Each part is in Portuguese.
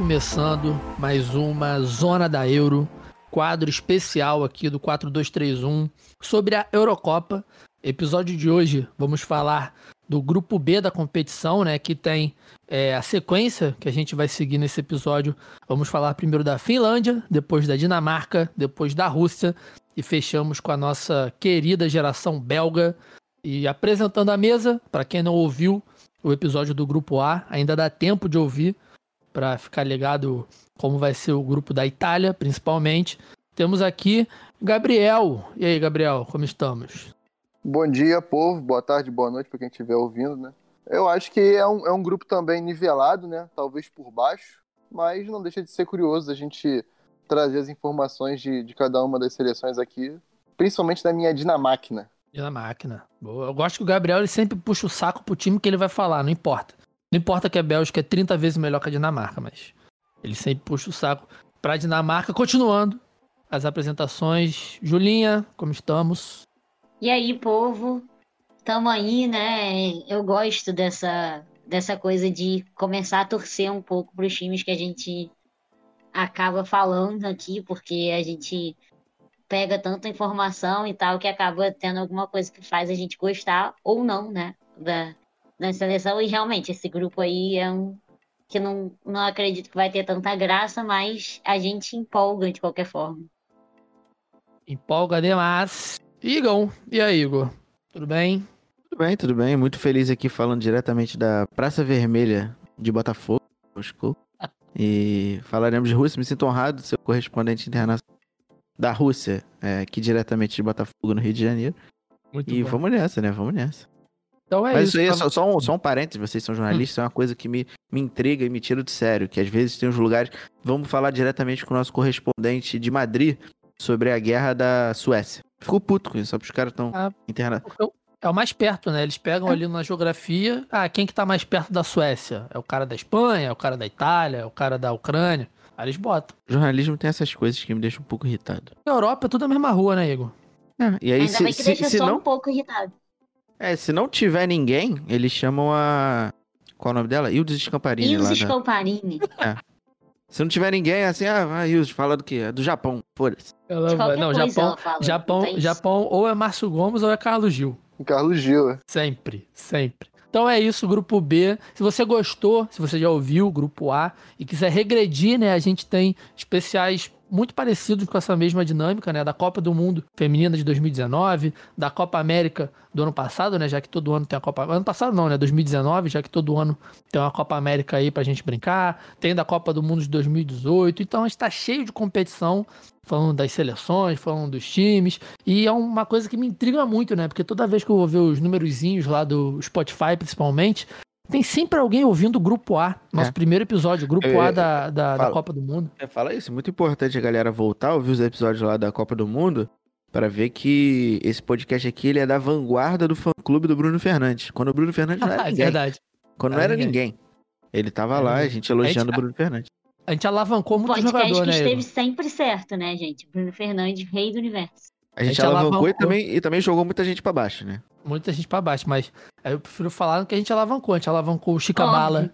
começando mais uma Zona da Euro, quadro especial aqui do 4231 sobre a Eurocopa. Episódio de hoje vamos falar do grupo B da competição, né, que tem é, a sequência que a gente vai seguir nesse episódio. Vamos falar primeiro da Finlândia, depois da Dinamarca, depois da Rússia e fechamos com a nossa querida geração belga. E apresentando a mesa, para quem não ouviu o episódio do grupo A, ainda dá tempo de ouvir para ficar ligado como vai ser o grupo da Itália, principalmente. Temos aqui Gabriel. E aí, Gabriel, como estamos? Bom dia, povo. Boa tarde, boa noite para quem estiver ouvindo, né? Eu acho que é um, é um grupo também nivelado, né? Talvez por baixo, mas não deixa de ser curioso a gente trazer as informações de, de cada uma das seleções aqui, principalmente da minha Dinamáquina. Dinamáquina. Boa. Eu gosto que o Gabriel ele sempre puxa o saco pro time que ele vai falar, não importa. Não importa que a Bélgica é 30 vezes melhor que a Dinamarca, mas ele sempre puxa o saco pra Dinamarca. Continuando as apresentações. Julinha, como estamos? E aí, povo? Tamo aí, né? Eu gosto dessa, dessa coisa de começar a torcer um pouco pros times que a gente acaba falando aqui, porque a gente pega tanta informação e tal que acaba tendo alguma coisa que faz a gente gostar ou não, né? Da, da seleção. E realmente, esse grupo aí é um que não, não acredito que vai ter tanta graça, mas a gente empolga de qualquer forma. Empolga demais. Igor, e aí, Igor? Tudo bem? Tudo bem, tudo bem. Muito feliz aqui falando diretamente da Praça Vermelha de Botafogo. Moscou. E falaremos de Rússia. Me sinto honrado de ser o correspondente internacional da Rússia, é, aqui diretamente de Botafogo, no Rio de Janeiro. Muito e bom. vamos nessa, né? Vamos nessa. Então é Mas isso. isso aí é tá- só, só um, só um parênteses, vocês são jornalistas, é uma coisa que me, me intriga e me tira do sério, que às vezes tem uns lugares... Vamos falar diretamente com o nosso correspondente de Madrid sobre a guerra da Suécia. Fico puto com isso, só porque os caras estão Ah. interna... Porque É o mais perto, né? Eles pegam É. ali na geografia. Ah, quem que tá mais perto da Suécia? É o cara da Espanha, é o cara da Itália, é o cara da Ucrânia. Aí eles botam. Jornalismo tem essas coisas que me deixam um pouco irritado. Na Europa é tudo a mesma rua, né, Igor? E aí, Ainda se, bem que se, deixa se só não, um pouco irritado. É, se não tiver ninguém, eles chamam a... Qual é o nome dela? Ildes Scamparini. Os lá da... Scamparini? Se não tiver ninguém, é assim, ah, ah Ildes, fala do quê? É do Japão, foda-se. Ela Não, coisa Japão, ela fala. Japão, isso. Japão ou é Márcio Gomes ou é Carlos Gil. Carlos Gil. Sempre, sempre. Então é isso, grupo B. Se você gostou, se você já ouviu o grupo A e quiser regredir, né, a gente tem especiais muito parecidos com essa mesma dinâmica, né, da Copa do Mundo Feminina de 2019, da Copa América do ano passado, né, já que todo ano tem a Copa, ano passado não, né, 2019, já que todo ano tem uma Copa América aí pra gente brincar, tem da Copa do Mundo de 2018, então a gente tá cheio de competição, falando das seleções, falando dos times, e é uma coisa que me intriga muito, né? Porque toda vez que eu vou ver os numerozinhos lá do Spotify, principalmente, tem sempre alguém ouvindo o Grupo A, nosso É. primeiro episódio, o Grupo Eu- A da, da, da fala. Copa do Mundo. É, fala isso, é muito importante a galera voltar a ouvir os episódios lá da Copa do Mundo para ver que esse podcast aqui ele é da vanguarda do fã-clube do Bruno Fernandes. Quando o Bruno Fernandes não era é ninguém. verdade. Quando não Era era ninguém. ninguém. Ele tava Era lá, a gente elogiando A gente- o Bruno Fernandes. A gente alavancou muito Podcast jogador, que né? esteve sempre certo, né, gente? Bruno Fernandes, rei do universo. A gente, gente alavancou, alavancou. E, também, e também jogou muita gente pra baixo, né? Muita gente pra baixo, mas aí eu prefiro falar que a gente alavancou. A gente alavancou o Chica Óbvio. Bala,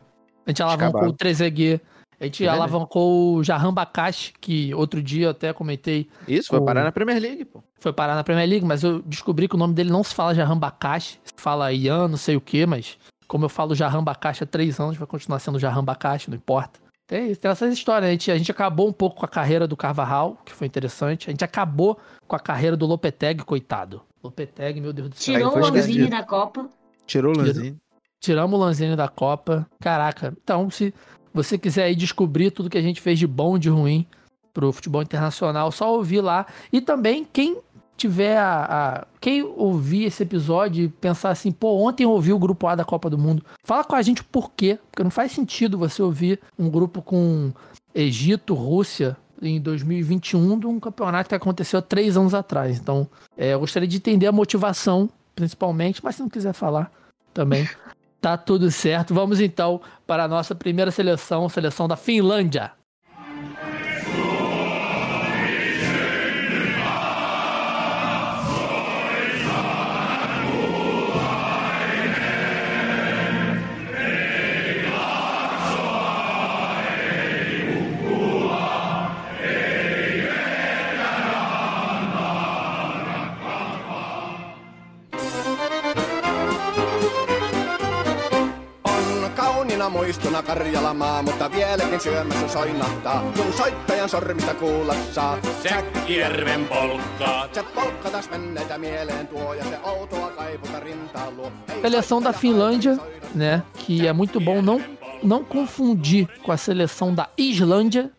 a gente alavancou Chicabala. o Trezeguet, a gente Verdade. alavancou o Jahan Bakashi, que outro dia eu até comentei Isso, foi O- parar na Premier League, pô. foi parar na Premier League, mas eu descobri que o nome dele não se fala Jahan Bakashi, se fala Ian, não sei o que, mas como eu falo Jahan Bakashi há três anos, vai continuar sendo Jahan Bakashi, não importa. Tem, tem essas histórias, a gente, a gente acabou um pouco com a carreira do Carvajal, que foi interessante, a gente acabou com a carreira do Lopetegui, coitado. Lopetegui, meu Deus do céu. Tirou o Lanzini da Copa. Tirou o Tirou. Lanzini. Tiramos o Lanzini da Copa. Caraca, então se você quiser aí descobrir tudo que a gente fez de bom e de ruim pro futebol internacional, só ouvir lá. E também quem tiver a, a- quem ouvir esse episódio e pensar assim, pô, ontem eu ouvi o grupo A da Copa do Mundo. Fala com a gente o porquê, porque não faz sentido você ouvir um grupo com Egito, Rússia em 2021 de um campeonato que aconteceu há três anos atrás. Então, é, eu gostaria de entender a motivação, principalmente, mas se não quiser falar também, tá tudo certo. Vamos então para a nossa primeira seleção, seleção da Finlândia. Aina muistona Karjalamaa, mutta vieläkin syömässä soinahtaa, kun soittajan sormista kuulla saa. Säkkijärven polkkaa. Se polkka taas menneitä mieleen tuo ja se outoa kaiputa rintaan luo. Seleção da Finlândia, né, que é muito bom não não confundir com a seleção da Islândia,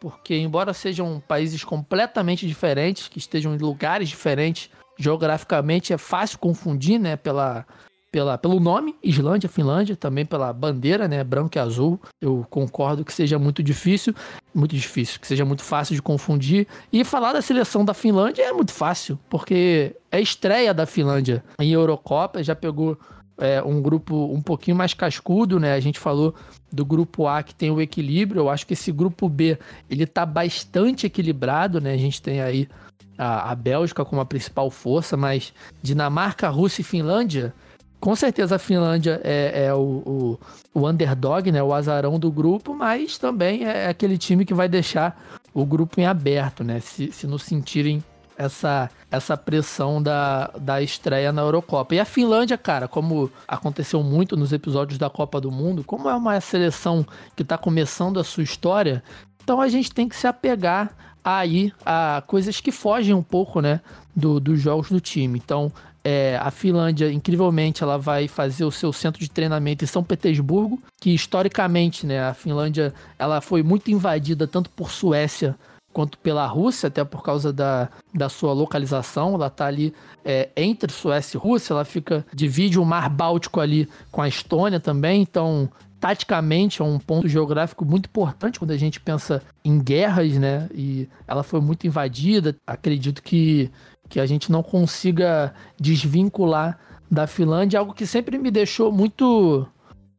porque embora sejam países completamente diferentes, que estejam em lugares diferentes, geograficamente é fácil confundir, né, pela, pela, pelo nome, Islândia, Finlândia, também pela bandeira, né, branco e azul. Eu concordo que seja muito difícil, muito difícil, que seja muito fácil de confundir. E falar da seleção da Finlândia é muito fácil, porque é estreia da Finlândia em Eurocopa, já pegou é, um grupo um pouquinho mais cascudo, né? A gente falou do grupo A que tem o equilíbrio. Eu acho que esse grupo B ele tá bastante equilibrado, né? A gente tem aí a, a Bélgica como a principal força, mas Dinamarca, Rússia e Finlândia. Com certeza a Finlândia é, é o, o, o, underdog, né? O azarão do grupo, mas também é aquele time que vai deixar o grupo em aberto, né? Se, se não sentirem essa, essa pressão da, da estreia na Eurocopa. E a Finlândia, cara, como aconteceu muito nos episódios da Copa do Mundo, como é uma seleção que está começando a sua história, então a gente tem que se apegar aí a coisas que fogem um pouco, né, do, dos jogos do time. Então, é, a Finlândia, incrivelmente, ela vai fazer o seu centro de treinamento em São Petersburgo, que historicamente, né, a Finlândia, ela foi muito invadida tanto por Suécia quanto pela Rússia, até por causa da, da sua localização. Ela está ali é, entre Suécia e Rússia, ela fica divide o Mar Báltico ali com a Estônia também, então taticamente é um ponto geográfico muito importante quando a gente pensa em guerras, né? E ela foi muito invadida. Acredito que, que a gente não consiga desvincular da Finlândia, algo que sempre me deixou muito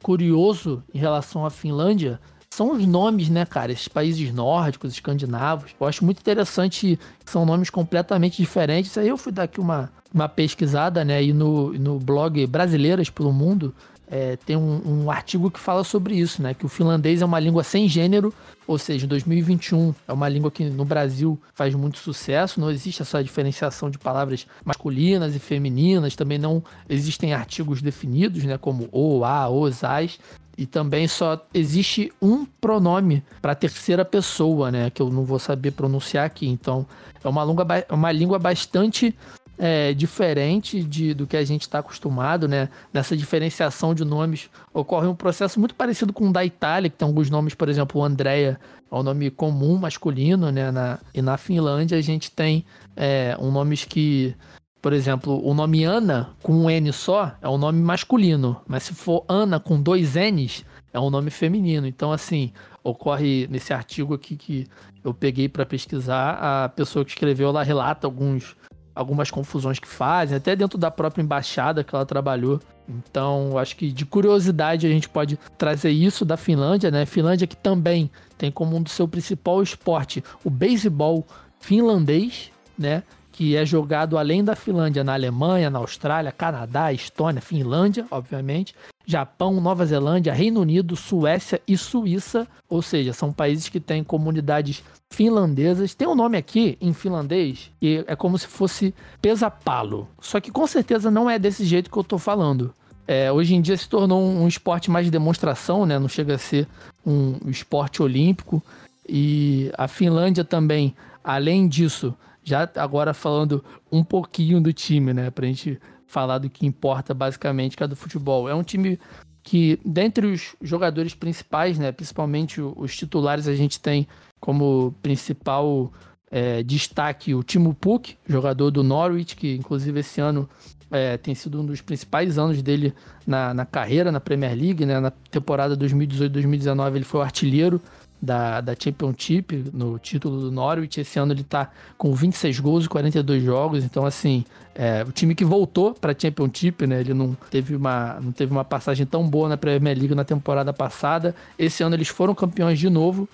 curioso em relação à Finlândia são os nomes, né, cara? Esses países nórdicos, escandinavos. Eu acho muito interessante, são nomes completamente diferentes. Aí eu fui dar aqui uma, uma pesquisada, né, e no, no blog Brasileiras pelo Mundo, é, tem um, um, artigo que fala sobre isso, né? Que o finlandês é uma língua sem gênero, ou seja, em 2021 é uma língua que no Brasil faz muito sucesso, não existe essa diferenciação de palavras masculinas e femininas, também não existem artigos definidos, né? Como o, a, os, as. E também só existe um pronome para terceira pessoa, né? Que eu não vou saber pronunciar aqui. Então, é uma, longa, uma língua bastante é, diferente de, do que a gente está acostumado, né? Nessa diferenciação de nomes ocorre um processo muito parecido com o da Itália, que tem alguns nomes, por exemplo, Andrea é um nome comum masculino, né? Na, e na Finlândia a gente tem é, um nomes que por exemplo, o nome Ana com um N só é um nome masculino, mas se for Ana com dois N's, é um nome feminino. Então, assim, ocorre nesse artigo aqui que eu peguei para pesquisar, a pessoa que escreveu ela relata alguns, algumas confusões que fazem, até dentro da própria embaixada que ela trabalhou. Então, acho que de curiosidade a gente pode trazer isso da Finlândia, né? Finlândia que também tem como um do seu principal esporte o beisebol finlandês, né? que é jogado além da Finlândia, na Alemanha, na Austrália, Canadá, Estônia, Finlândia, obviamente, Japão, Nova Zelândia, Reino Unido, Suécia e Suíça, ou seja, são países que têm comunidades finlandesas. Tem um nome aqui em finlandês que é como se fosse pesapalo, só que com certeza não é desse jeito que eu tô falando. É, hoje em dia se tornou um, um, esporte mais de demonstração, né? Não chega a ser um esporte olímpico. E a Finlândia também, além disso, já agora falando um pouquinho do time, né? Pra gente falar do que importa basicamente, que é do futebol. É um time que, dentre os jogadores principais, né? Principalmente os titulares, a gente tem como principal é, destaque o Timo Puk, jogador do Norwich, que inclusive esse ano é, tem sido um dos principais anos dele na, na carreira na Premier League, né? Na temporada 2018-2019 ele foi o artilheiro da, da Championship, no título do Norwich. Esse ano ele tá com 26 gols e 42 jogos. Então, assim, é, o time que voltou para a Championship, né? Ele não teve, uma, não teve uma passagem tão boa na Premier League na temporada passada. Esse ano eles foram campeões de novo.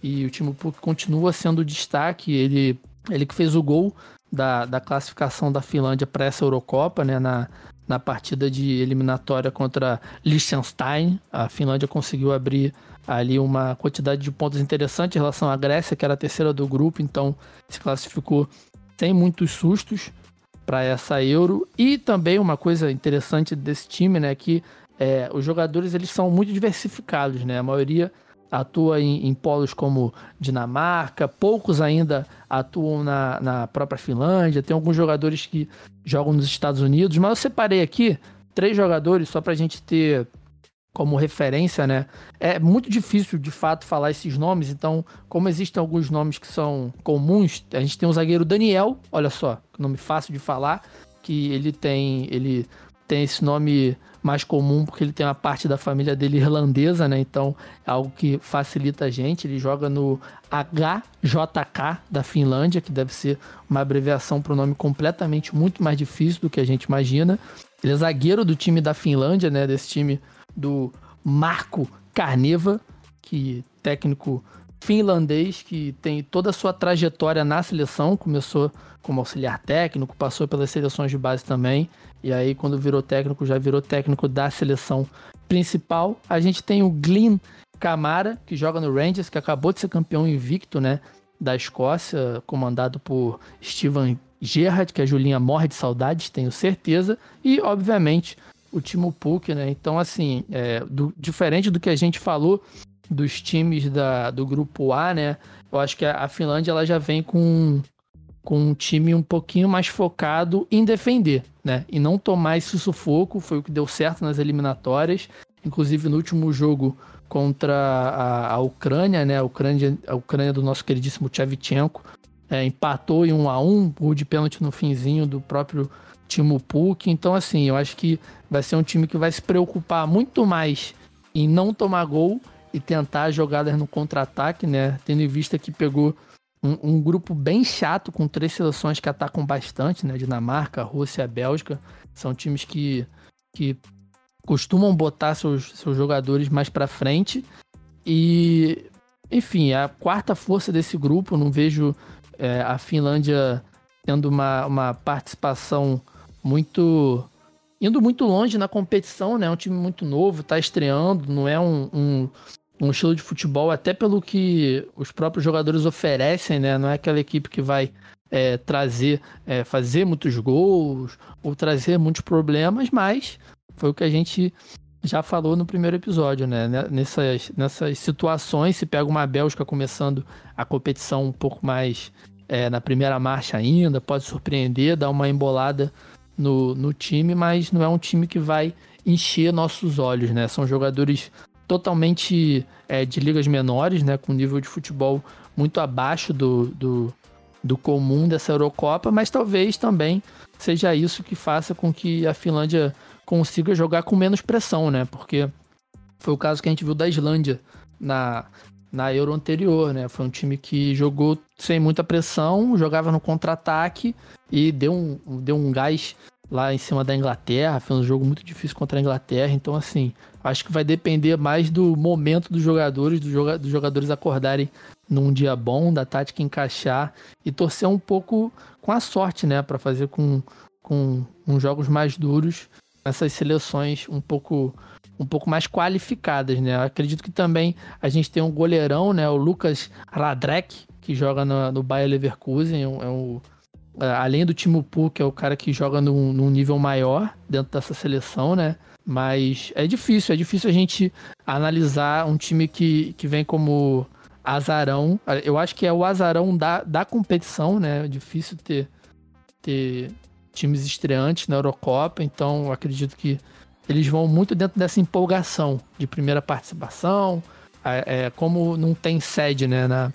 E o time continua sendo destaque. Ele, ele que fez o gol da, da classificação da Finlândia para essa Eurocopa, né? Na, na partida de eliminatória contra Liechtenstein. A Finlândia conseguiu abrir ali uma quantidade de pontos interessante em relação à Grécia, que era a terceira do grupo, então se classificou sem muitos sustos para essa Euro. E também uma coisa interessante desse time, né, que é, os jogadores eles são muito diversificados, né? A maioria atua em, em, polos como Dinamarca, poucos ainda atuam na, na própria Finlândia, tem alguns jogadores que jogam nos Estados Unidos, mas eu separei aqui três jogadores só para a gente ter como referência, né? É muito difícil de fato falar esses nomes, então, como existem alguns nomes que são comuns, a gente tem o zagueiro Daniel, olha só, nome fácil de falar, que ele tem, ele tem esse nome mais comum porque ele tem uma parte da família dele irlandesa, né? Então é algo que facilita a gente. Ele joga no HJK da Finlândia, que deve ser uma abreviação para um nome completamente muito mais difícil do que a gente imagina. Ele é zagueiro do time da Finlândia, né? Desse time do Marco Carneva, que técnico finlandês que tem toda a sua trajetória na seleção, começou como auxiliar técnico, passou pelas seleções de base também, e aí quando virou técnico, já virou técnico da seleção principal. A gente tem o Glyn Camara, que joga no Rangers, que acabou de ser campeão invicto, né, da Escócia, comandado por Steven Gerrard, que a Julinha morre de saudades, tenho certeza, e obviamente o Timo Puk, né? Então, assim, é, do, diferente do que a gente falou dos times da, do grupo A, né? Eu acho que a, a Finlândia ela já vem com, com um time um pouquinho mais focado em defender, né? E não tomar esse sufoco, foi o que deu certo nas eliminatórias. Inclusive no último jogo contra a, a Ucrânia, né? A Ucrânia, a Ucrânia do nosso queridíssimo Tchevchenko, é, empatou em 1 a 1 gol de pênalti no finzinho do próprio Timo Puk. Então, assim, eu acho que vai ser um time que vai se preocupar muito mais em não tomar gol e tentar jogadas no contra-ataque, né? Tendo em vista que pegou um, um, grupo bem chato com três seleções que atacam bastante, né? Dinamarca, Rússia, Bélgica. São times que, que costumam botar seus, seus jogadores mais para frente. E, enfim, a quarta força desse grupo, não vejo é, a Finlândia tendo uma, uma participação muito indo muito longe na competição, né? É um time muito novo, tá estreando, não é um, um, um estilo de futebol, até pelo que os próprios jogadores oferecem, né? Não é aquela equipe que vai é, trazer, é, fazer muitos gols ou trazer muitos problemas, mas foi o que a gente já falou no primeiro episódio, né? Nessas, nessas situações, se pega uma Bélgica começando a competição um pouco mais é, na primeira marcha ainda, pode surpreender, dar uma embolada no, no time, mas não é um time que vai encher nossos olhos, né? São jogadores totalmente é, de ligas menores, né, com nível de futebol muito abaixo do, do, do comum dessa Eurocopa, mas talvez também seja isso que faça com que a Finlândia consiga jogar com menos pressão, né? Porque foi o caso que a gente viu da Islândia na, na Euro anterior, né? Foi um time que jogou sem muita pressão, jogava no contra-ataque e deu um, deu um gás lá em cima da Inglaterra, fez um jogo muito difícil contra a Inglaterra, então assim, acho que vai depender mais do momento dos jogadores, dos, joga dos jogadores acordarem num dia bom, da tática encaixar e torcer um pouco com a sorte, né, para fazer com, com uns jogos mais duros, essas seleções um pouco um pouco mais qualificadas, né? Acredito que também a gente tem um goleirão, né, o Lucas Radrek, que joga no, no Bayer Leverkusen, é um, é um além do Timo Pu, que é o cara que joga num, num, nível maior dentro dessa seleção, né? Mas é difícil, é difícil a gente analisar um time que, que vem como azarão. Eu acho que é o azarão da, da competição, né? É difícil ter, ter times estreantes na Eurocopa, então acredito que eles vão muito dentro dessa empolgação de primeira participação. É, é, como não tem sede né, na,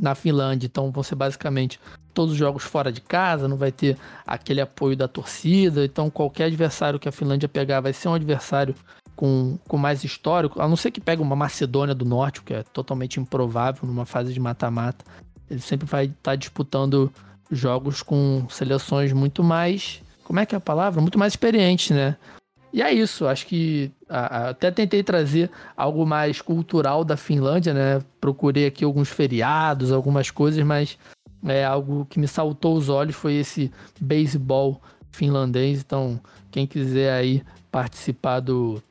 na Finlândia, então vão ser basicamente todos os jogos fora de casa, não vai ter aquele apoio da torcida. Então, qualquer adversário que a Finlândia pegar vai ser um adversário com, com mais histórico, a não ser que pegue uma Macedônia do Norte, que é totalmente improvável numa fase de mata-mata. Ele sempre vai estar tá disputando jogos com seleções muito mais. Como é que é a palavra? Muito mais experientes, né? E é isso, acho que até tentei trazer algo mais cultural da Finlândia, né? Procurei aqui alguns feriados, algumas coisas, mas é algo que me saltou os olhos foi esse beisebol finlandês. Então, quem quiser aí participar do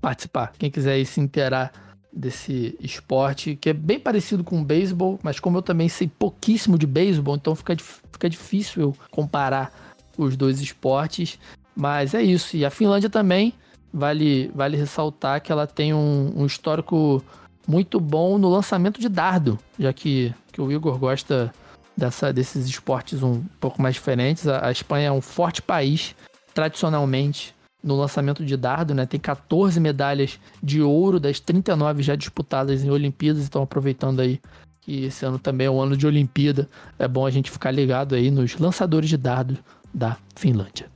participar, quem quiser aí se inteirar desse esporte, que é bem parecido com o beisebol, mas como eu também sei pouquíssimo de beisebol, então fica, fica difícil eu comparar os dois esportes. Mas é isso. E a Finlândia também vale, vale ressaltar que ela tem um, um histórico muito bom no lançamento de dardo, já que, que o Igor gosta dessa, desses esportes um pouco mais diferentes. A, a Espanha é um forte país, tradicionalmente, no lançamento de dardo, né? Tem 14 medalhas de ouro das 39 já disputadas em Olimpíadas, então aproveitando aí que esse ano também é um ano de Olimpíada, é bom a gente ficar ligado aí nos lançadores de dardo da Finlândia.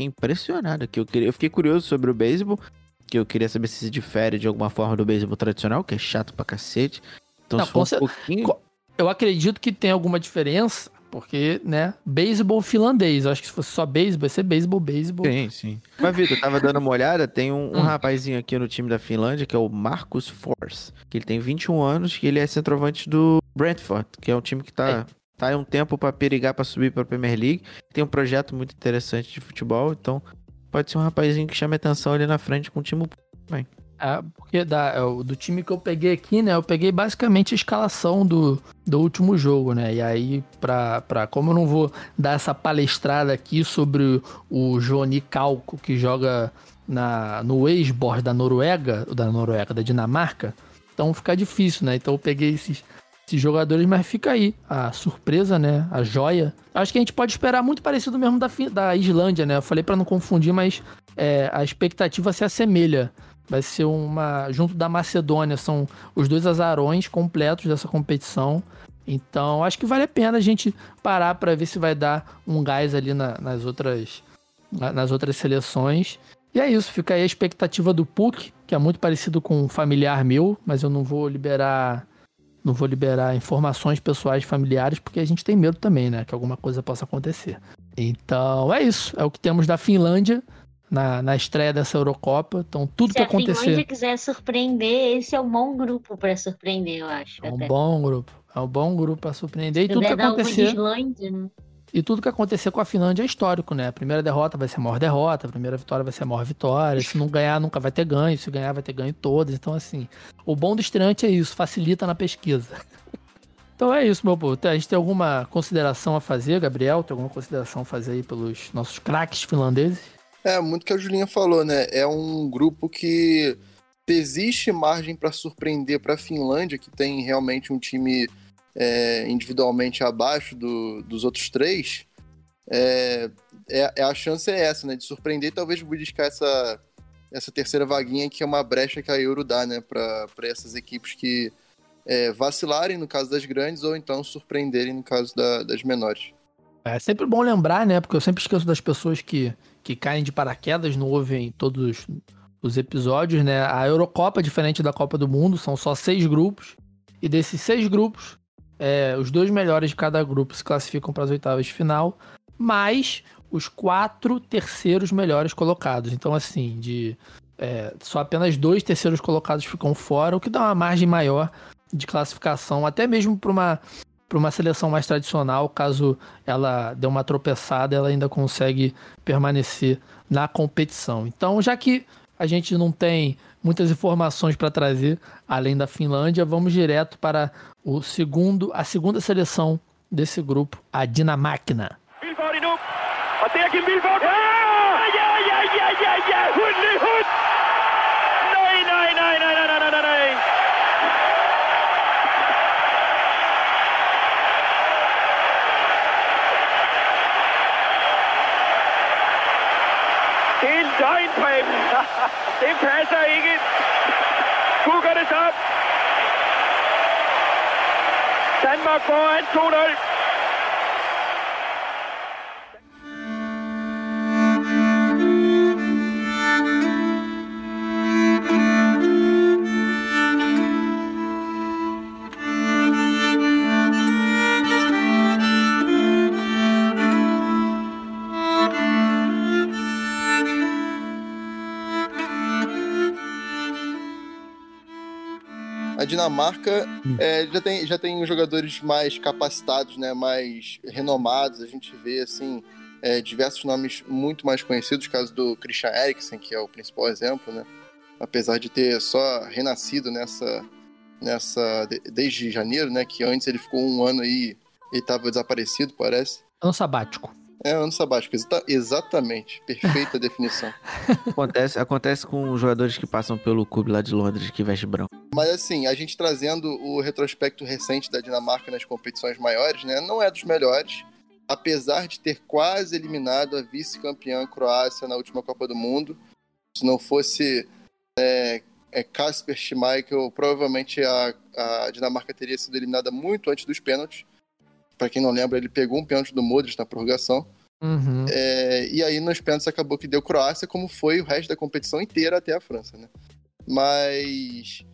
Fiquei impressionado aqui. Eu, queria, eu fiquei curioso sobre o beisebol, que eu queria saber se se difere de alguma forma do beisebol tradicional, que é chato pra cacete. Então, Não, se for um pouquinho... Eu acredito que tem alguma diferença, porque, né, beisebol finlandês. Eu acho que se fosse só beisebol, ia ser beisebol, beisebol. Sim, sim. Mas, Vitor, eu tava dando uma olhada, tem um, um Hum. rapazinho aqui no time da Finlândia, que é o Marcus Force, que ele tem 21 anos, que ele é centroavante do Brentford, que é um time que tá, tá aí um tempo pra perigar pra subir pra Premier League. Tem um projeto muito interessante de futebol, então pode ser um rapazinho que chame atenção ali na frente com o time. É, porque da, é, o- do time que eu peguei aqui, né? Eu peguei basicamente a escalação do, do último jogo, né? E aí, pra, pra, como eu não vou dar essa palestrada aqui sobre o Joni Calco, que joga na, no ex-board da Noruega, da Noruega, da Dinamarca, então fica difícil, né? Então eu peguei esses, esses jogadores, mas fica aí a surpresa, né? A joia. Acho que a gente pode esperar muito parecido mesmo da, da Islândia, né? Eu falei pra não confundir, mas é, a expectativa se assemelha. Vai ser uma. Junto da Macedônia, são os dois azarões completos dessa competição. Então, acho que vale a pena a gente parar para ver se vai dar um gás ali na- nas, outras, na- nas outras seleções. E é isso, fica aí a expectativa do PUC, que é muito parecido com um familiar meu, mas eu não vou liberar. Não vou liberar informações pessoais familiares, porque a gente tem medo também, né? Que alguma coisa possa acontecer. Então é isso. É o que temos da Finlândia na, na estreia dessa Eurocopa. Então, tudo Se que a Finlândia acontecer. quiser surpreender, esse é um bom grupo pra surpreender, eu acho. É um até. bom grupo. É um bom grupo para surpreender. E Se tudo que acontecer. Islândia, né? E tudo que acontecer com a Finlândia é histórico, né? A primeira derrota vai ser a maior derrota, a primeira vitória vai ser a maior vitória. Se não ganhar, nunca vai ter ganho. Se ganhar, vai ter ganho todas. Então, assim, o bom do estreante é isso, facilita na pesquisa. Então é isso, meu povo. A gente tem alguma consideração a fazer, Gabriel? Tem alguma consideração a fazer aí pelos nossos craques finlandeses? É, muito que a Julinha falou, né? É um grupo que existe margem para surpreender para a Finlândia, que tem realmente um time é, individualmente abaixo do- dos outros três. É, é- é- a chance é essa, né? De surpreender e talvez beliscar essa, essa terceira vaguinha, que é uma brecha que a Euro dá, né? Para essas equipes que é, vacilarem no caso das grandes ou então surpreenderem no caso da- das menores. É sempre bom lembrar, né? Porque eu sempre esqueço das pessoas que, que caem de paraquedas, não ouvem todos os episódios, né? A Eurocopa, diferente da Copa do Mundo, são só seis grupos. E desses seis grupos, é, os dois melhores de cada grupo se classificam para as oitavas de final, mais os quatro terceiros melhores colocados. Então, assim, de é, só apenas dois terceiros colocados ficam fora, o que dá uma margem maior de classificação, até mesmo para uma para uma seleção mais tradicional, caso ela dê uma tropeçada, ela ainda consegue permanecer na competição. Então, já que a gente não tem muitas informações para trazer além da Finlândia, vamos direto para o segundo, a segunda seleção desse grupo, a. Vilfård nu. Det passer ikke. Kukker det op. Danmark foran 2-0. Dinamarca é, já, tem, já tem jogadores mais capacitados, né, mais renomados. A gente vê assim é, diversos nomes muito mais conhecidos, o caso do Christian Eriksen, que é o principal exemplo, né? Apesar de ter só renascido nessa, nessa de- desde janeiro, né? Que antes ele ficou um ano aí e estava desaparecido, parece. Ano sabático. É ano sabático, exata- exatamente. Perfeita definição. Acontece, acontece com jogadores que passam pelo clube lá de Londres que veste branco. Mas assim, a gente trazendo o retrospecto recente da Dinamarca nas competições maiores, né? Não é dos melhores. Apesar de ter quase eliminado a vice-campeã Croácia na última Copa do Mundo. Se não fosse é, é, Kasper Schmeichel, provavelmente a, a Dinamarca teria sido eliminada muito antes dos pênaltis. Para quem não lembra, ele pegou um pênalti do Modric na prorrogação. Uhum. É, e aí nos pênaltis acabou que deu Croácia, como foi o resto da competição inteira até a França, né? Mas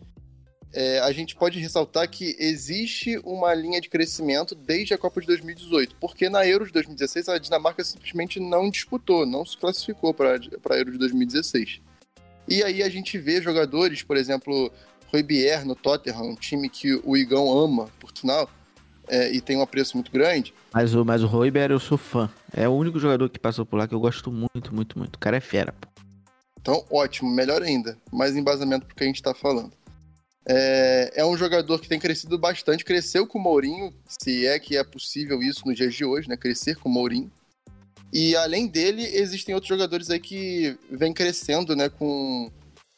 é, a gente pode ressaltar que existe uma linha de crescimento desde a Copa de 2018, porque na Euro de 2016 a Dinamarca simplesmente não disputou, não se classificou para a Euro de 2016. E aí a gente vê jogadores, por exemplo, Rui Bier no Tottenham, um time que o Igão ama, por sinal, é, e tem um apreço muito grande. Mas o, mas o Royber eu sou fã. É o único jogador que passou por lá que eu gosto muito, muito, muito. O cara é fera, pô. Então, ótimo, melhor ainda. Mais embasamento pro que a gente tá falando. É, é um jogador que tem crescido bastante, cresceu com o Mourinho, se é que é possível isso nos dias de hoje, né? Crescer com o Mourinho. E além dele, existem outros jogadores aí que vêm crescendo, né? Com,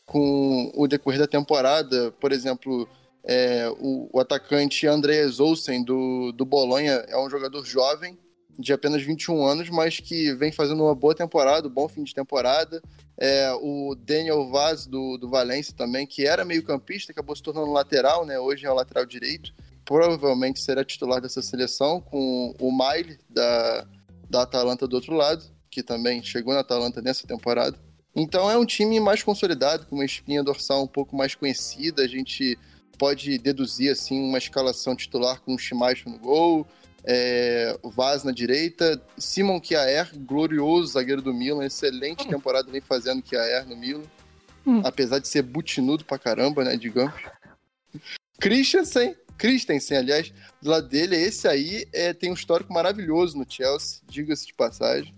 com o decorrer da temporada. Por exemplo, é, o, o atacante Andreas Olsen, do, do Bolonha, é um jogador jovem, de apenas 21 anos, mas que vem fazendo uma boa temporada, um bom fim de temporada. É, o Daniel Vaz, do, do Valência também, que era meio campista, acabou se tornando lateral, né? Hoje é o lateral direito. Provavelmente será titular dessa seleção, com o Miley, da, da Atalanta do outro lado, que também chegou na Atalanta nessa temporada. Então é um time mais consolidado, com uma espinha dorsal um pouco mais conhecida. A gente pode deduzir assim uma escalação titular com o Schmeichel no gol, é, o Vaz na direita, Simon Kjaer, glorioso zagueiro do Milan, excelente temporada vem fazendo Kjaer no Milan, Hum. apesar de ser butinudo pra caramba, né, digamos. Christensen, Christensen, aliás, do lado dele, esse aí é, tem um histórico maravilhoso no Chelsea, diga-se de passagem.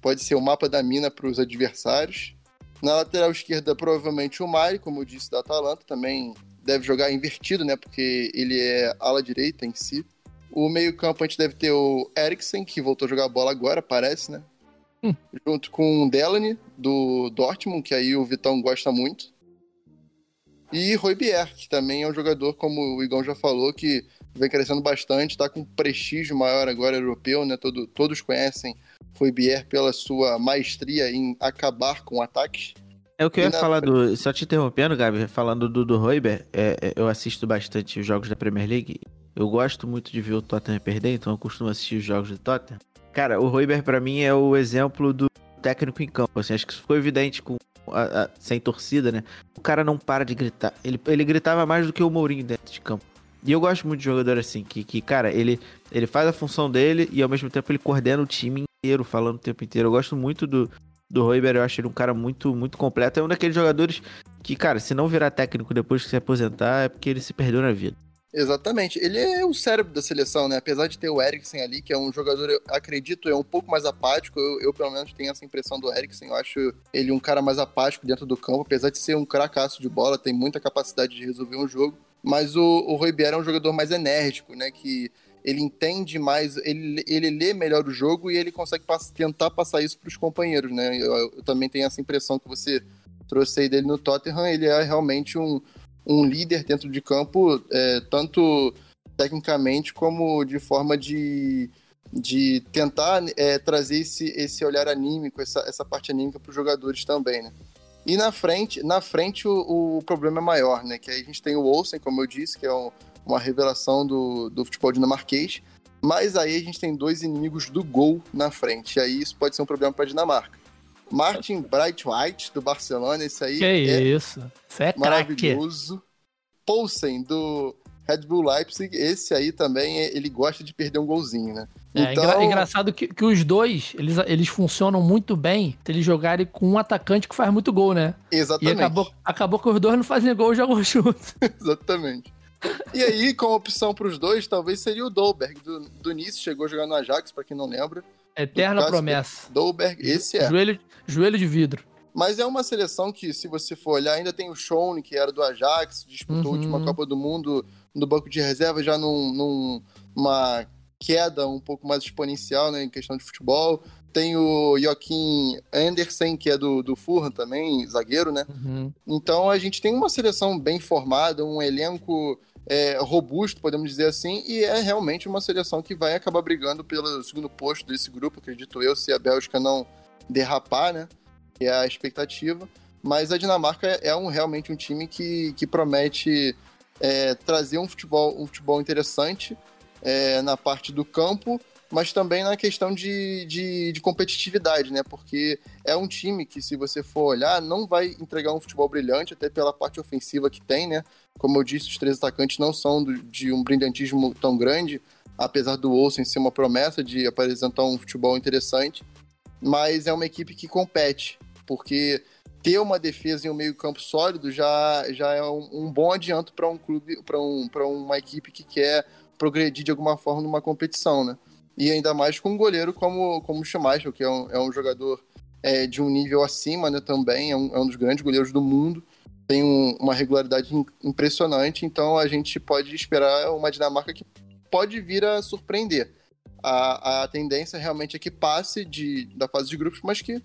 Pode ser o mapa da mina para os adversários. Na lateral esquerda, provavelmente o Mari, como eu disse, da Atalanta, também deve jogar invertido, né? Porque ele é ala direita em si. O meio-campo a gente deve ter o Eriksen, que voltou a jogar bola agora, parece, né? Hum. Junto com o Delaney, do Dortmund, que aí o Vitão gosta muito. E Rui Bier, que também é um jogador, como o Igão já falou, que vem crescendo bastante, tá com prestígio maior agora europeu, né? Todo, todos conhecem Rui Bier pela sua maestria em acabar com ataques. É o que eu ia falar do. Só te interrompendo, Gabi, falando do, do Royber, é, é, eu assisto bastante os jogos da Premier League. Eu gosto muito de ver o Tottenham perder, então eu costumo assistir os jogos do Tottenham. Cara, o Royber pra mim é o exemplo do técnico em campo. Assim, acho que isso ficou evidente com a- a- sem torcida, né? O cara não para de gritar. Ele, ele gritava mais do que o Mourinho dentro de campo. E eu gosto muito de jogador assim, que, que cara, ele, ele faz a função dele e ao mesmo tempo ele coordena o time inteiro, falando o tempo inteiro. Eu gosto muito do, do Royber, eu acho ele um cara muito, muito completo. É um daqueles jogadores que, cara, se não virar técnico depois que se aposentar, é porque ele se perdeu na vida. Exatamente. Ele é o cérebro da seleção, né? Apesar de ter o Eriksen ali, que é um jogador, eu acredito, é um pouco mais apático. Eu, eu, pelo menos, tenho essa impressão do Eriksen. Eu acho ele um cara mais apático dentro do campo, apesar de ser um cracaço de bola, tem muita capacidade de resolver um jogo. Mas o, o Rui Bier é um jogador mais enérgico, né? Que ele entende mais, ele, ele lê melhor o jogo e ele consegue pass- tentar passar isso para os companheiros, né? Eu, eu também tenho essa impressão que você trouxe aí dele no Tottenham. Ele é realmente um, um líder dentro de campo, é, tanto tecnicamente como de forma de, de tentar é, trazer esse, esse olhar anímico, essa, essa parte anímica para os jogadores também, né? E na frente, na frente o, o problema é maior, né? Que aí a gente tem o Olsen, como eu disse, que é um- uma revelação do, do futebol dinamarquês. Mas aí a gente tem dois inimigos do gol na frente. E aí isso pode ser um problema para a Dinamarca. Martin Bright-White, do Barcelona, esse aí Que é isso? Isso é craque. maravilhoso. Poulsen, do Red Bull Leipzig, esse aí também, é- ele gosta de perder um golzinho, né? É engra- engraçado que, que os dois, eles, eles funcionam muito bem se eles jogarem com um atacante que faz muito gol, né? E Exatamente. acabou, acabou que os dois não fazem gol e jogam junto. Exatamente. E aí, como opção para os dois, talvez seria o Dolberg, do, do Nice, chegou a jogar no Ajax, para quem não lembra. Eterna promessa. Dolberg, esse é. Joelho, joelho de vidro. Mas é uma seleção que, se você for olhar, ainda tem o Schoen, que era do Ajax, disputou a Uhum. última Copa do Mundo no banco de reserva, já num, num- numa queda um pouco mais exponencial né, em questão de futebol. Tem o Joaquim Andersen, que é do, do Fulham também, zagueiro, né? Uhum. Então a gente tem uma seleção bem formada, um elenco é, robusto, podemos dizer assim, e é realmente uma seleção que vai acabar brigando pelo segundo posto desse grupo, acredito eu, se a Bélgica não derrapar, né? Que é a expectativa. Mas a Dinamarca é um, realmente um time que, que promete é, trazer um futebol, um futebol interessante é, na parte do campo, mas também na questão de, de, de, competitividade, né? Porque é um time que, se você for olhar, não vai entregar um futebol brilhante, até pela parte ofensiva que tem, né? Como eu disse, os três atacantes não são do, de um brilhantismo tão grande, apesar do Olsen ser uma promessa de apresentar um futebol interessante, mas é uma equipe que compete, porque ter uma defesa e um meio-campo sólido já, já é um, um bom adianto para um clube, para um, uma equipe que quer progredir de alguma forma numa competição, né? E ainda mais com um goleiro como, como o Schmeichel, que é um, é um jogador é, de um nível acima, né, também, é um, é um dos grandes goleiros do mundo, tem um, uma regularidade impressionante, então a gente pode esperar uma Dinamarca que pode vir a surpreender. A, a tendência realmente é que passe de, da fase de grupos, mas que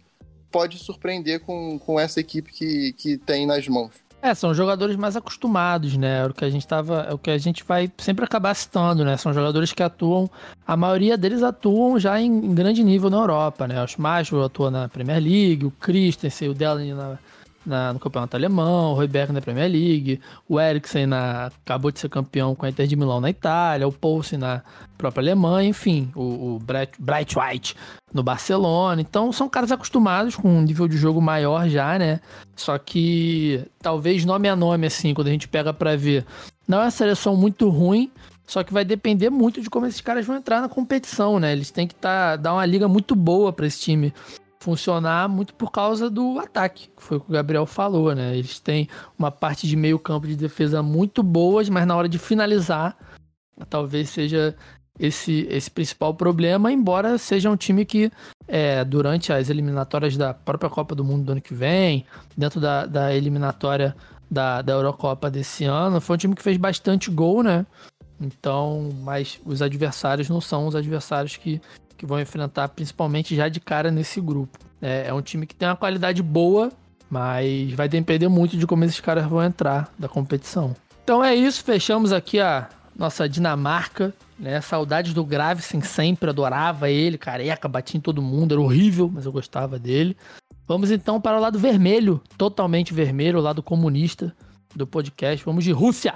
pode surpreender com, com essa equipe que, que tem nas mãos. É, são jogadores mais acostumados, né? É o que a gente tava, é o que a gente vai sempre acabar citando, né? São jogadores que atuam, a maioria deles atuam já em, em grande nível na Europa, né? O Schmeichel atua na Premier League, o Christensen, o Delaney na, na, no campeonato alemão, o Royberg na Premier League, o Eriksen na, acabou de ser campeão com a Inter de Milão na Itália, o Poulsen na própria Alemanha, enfim, o, o Bright, Bright White no Barcelona. Então são caras acostumados com um nível de jogo maior já, né? Só que talvez nome a nome, assim, quando a gente pega para ver, não é uma seleção muito ruim, só que vai depender muito de como esses caras vão entrar na competição, né? Eles têm que tá, dar uma liga muito boa para esse time funcionar muito por causa do ataque, que foi o que o Gabriel falou, né? Eles têm uma parte de meio campo de defesa muito boas, mas na hora de finalizar, talvez seja esse, esse principal problema, embora seja um time que, é, durante as eliminatórias da própria Copa do Mundo do ano que vem, dentro da, da eliminatória da, da Eurocopa desse ano, foi um time que fez bastante gol, né? Então, mas os adversários não são os adversários que, que vão enfrentar principalmente já de cara nesse grupo. É, é um time que tem uma qualidade boa, mas vai depender muito de como esses caras vão entrar da competição. Então é isso, fechamos aqui a nossa Dinamarca, né? Saudades do Gravesen sempre, adorava ele, careca, batia em todo mundo, era horrível, mas eu gostava dele. Vamos então para o lado vermelho, totalmente vermelho, o lado comunista do podcast. Vamos de Rússia.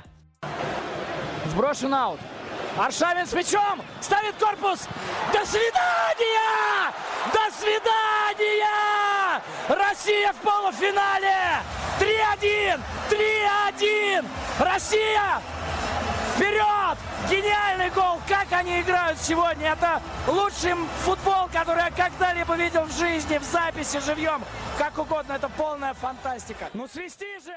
Сброшен аут. Аршавин с мячом. Ставит корпус. До свидания! До свидания! Россия в полуфинале! 3-1! 3-1! Россия! Вперед! Гениальный гол! Как они играют сегодня! Это лучший футбол, который я когда-либо видел в жизни, в записи, живьем. Как угодно, это полная фантастика. Ну свисти же!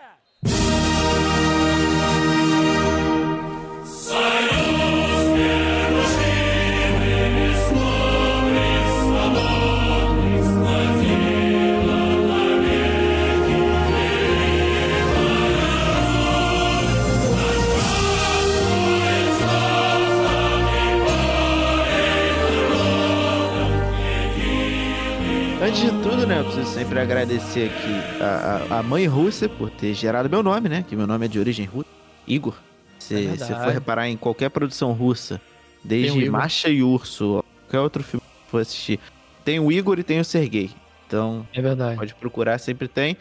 Antes de tudo, né, eu preciso sempre agradecer aqui a, a, a mãe Rússia por ter gerado meu nome, né? Que meu nome é de origem russa, Igor. Se É você verdade. for reparar em qualquer produção russa, desde. Macha e Urso, qualquer outro filme que for assistir, tem o Igor e tem o Sergei. Então, É verdade. pode procurar, sempre tem.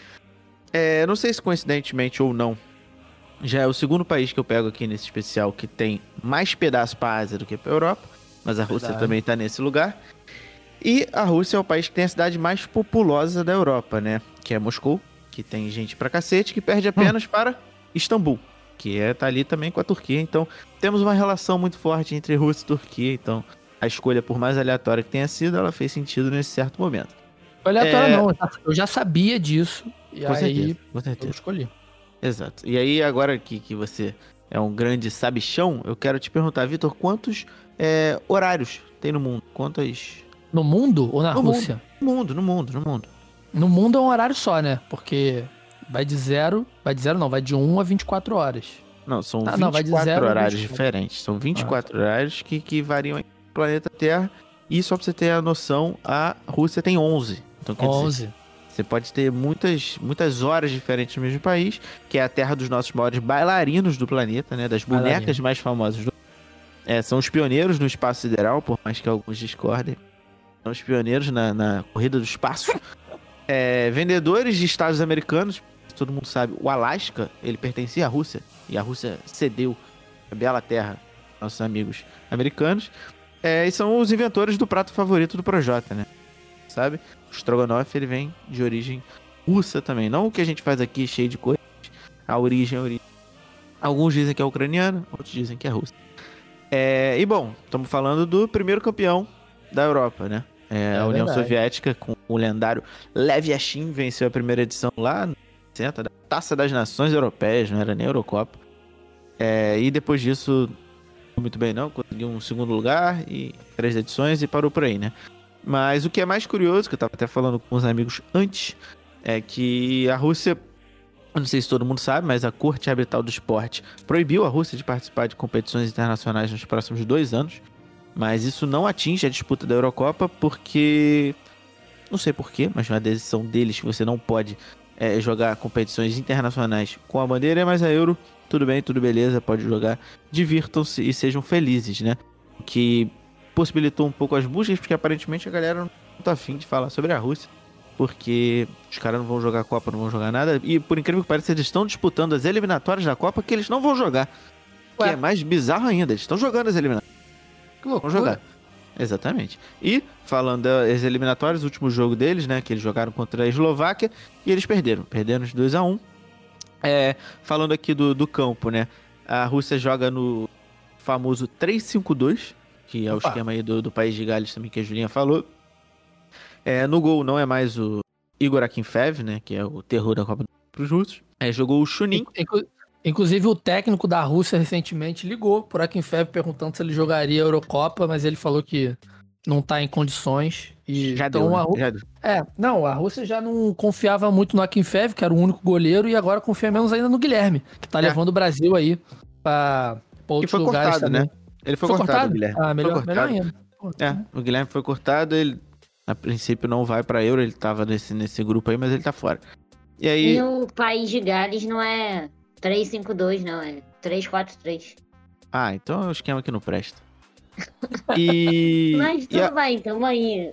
É, não sei se coincidentemente ou não, já é o segundo país que eu pego aqui nesse especial que tem mais pedaço pra Ásia do que pra Europa, mas a Rússia Verdade. também tá nesse lugar. E a Rússia é o país que tem a cidade mais populosa da Europa, né? Que é Moscou, que tem gente pra cacete, que perde apenas para Istambul, que é, tá ali também com a Turquia. Então, temos uma relação muito forte entre Rússia e Turquia. Então, a escolha, por mais aleatória que tenha sido, ela fez sentido nesse certo momento. Aleatório É. não, eu já- eu sabia disso. E Com aí certeza, com eu certeza. escolhi. Exato. E aí, agora que, que você é um grande sabichão, eu quero te perguntar, Vitor, quantos é, horários tem no mundo? Quantas. No mundo ou na No mundo. Rússia? No mundo, no mundo, no mundo. No mundo é um horário só, né? Porque vai de zero. Vai de zero não, vai de 1 a 24 horas. Não, são Ah, 24 não, vai de zero horários 24. diferentes. São 24 horários que, que variam. planeta Terra. E só pra você ter a noção, a Rússia tem 11. Então, quer dizer, 11. você pode ter muitas, muitas horas diferentes no mesmo país, que é a terra dos nossos maiores bailarinos do planeta, né? Das bonecas Bailarino. mais famosas do é, São os pioneiros no espaço sideral, por mais que alguns discordem. Os pioneiros na, na corrida do espaço. É, vendedores de estados americanos, todo mundo sabe, o Alasca, ele pertencia à Rússia. E a Rússia cedeu a bela terra aos nossos amigos americanos. É, e são os inventores do prato favorito do Projota, né? Sabe? O Strogonoff, ele vem de origem russa também. Não o que a gente faz aqui, cheio de coisas. A origem, a origem. Alguns dizem que é ucraniano, outros dizem que é russo. É, e bom, estamos falando do primeiro campeão da Europa, né? É, É a União verdade. Soviética, com o lendário Lev Yashin, venceu a primeira edição lá no 60 da Taça das Nações Europeias, não era nem Eurocopa. É, e depois disso, não muito bem não, conseguiu um segundo lugar e três edições e parou por aí, né? Mas o que é mais curioso, que eu tava até falando com os amigos antes, é que a Rússia, não sei se todo mundo sabe, mas a Corte Arbitral do Esporte proibiu a Rússia de participar de competições internacionais nos próximos dois anos. Mas isso não atinge a disputa da Eurocopa porque. Não sei porquê, mas é uma decisão deles que você não pode é, jogar competições internacionais com a bandeira, mas a Euro, tudo bem, tudo beleza, pode jogar. Divirtam-se e sejam felizes, né? O que possibilitou um pouco as buscas, porque aparentemente a galera não tá afim de falar sobre a Rússia. Porque os caras não vão jogar Copa, não vão jogar nada. E por incrível que pareça, eles estão disputando as eliminatórias da Copa que eles não vão jogar. Que Ué. é mais bizarro ainda, eles estão jogando as eliminatórias. Que Vão jogar. Exatamente. E, falando das eliminatórias, o último jogo deles, né? Que eles jogaram contra a Eslováquia e eles perderam. Perderam de 2 a 1 é, Falando aqui do, do campo, né? A Rússia joga no famoso 3-5-2, que é o Opa. esquema aí do, do país de Gales também que a Julinha falou. É, no gol não é mais o Igor Akinfev, né? Que é o terror da Copa para os russos. É, jogou o Chunin. Inclu- Inclusive, o técnico da Rússia recentemente ligou por Akinfev perguntando se ele jogaria a Eurocopa, mas ele falou que não tá em condições. E Já então deu, né? a Rú- Já deu. É, não, a Rússia já não confiava muito no Akinfev, que era o único goleiro, e agora confia menos ainda no Guilherme, que tá É. levando o Brasil aí pra, pra outros foi lugares cortado, também. né? Ele foi, cortado, Guilherme. Ah, melhor, foi cortado. melhor ainda. É, o Guilherme foi cortado, ele a princípio não vai pra Euro, ele tava nesse, nesse grupo aí, mas ele tá fora. E aí, E o país de Gales não é 3-5-2, não, é 3-4-3. ah, então é um esquema que não presta. E, Mas e tudo a- bem, tamo aí.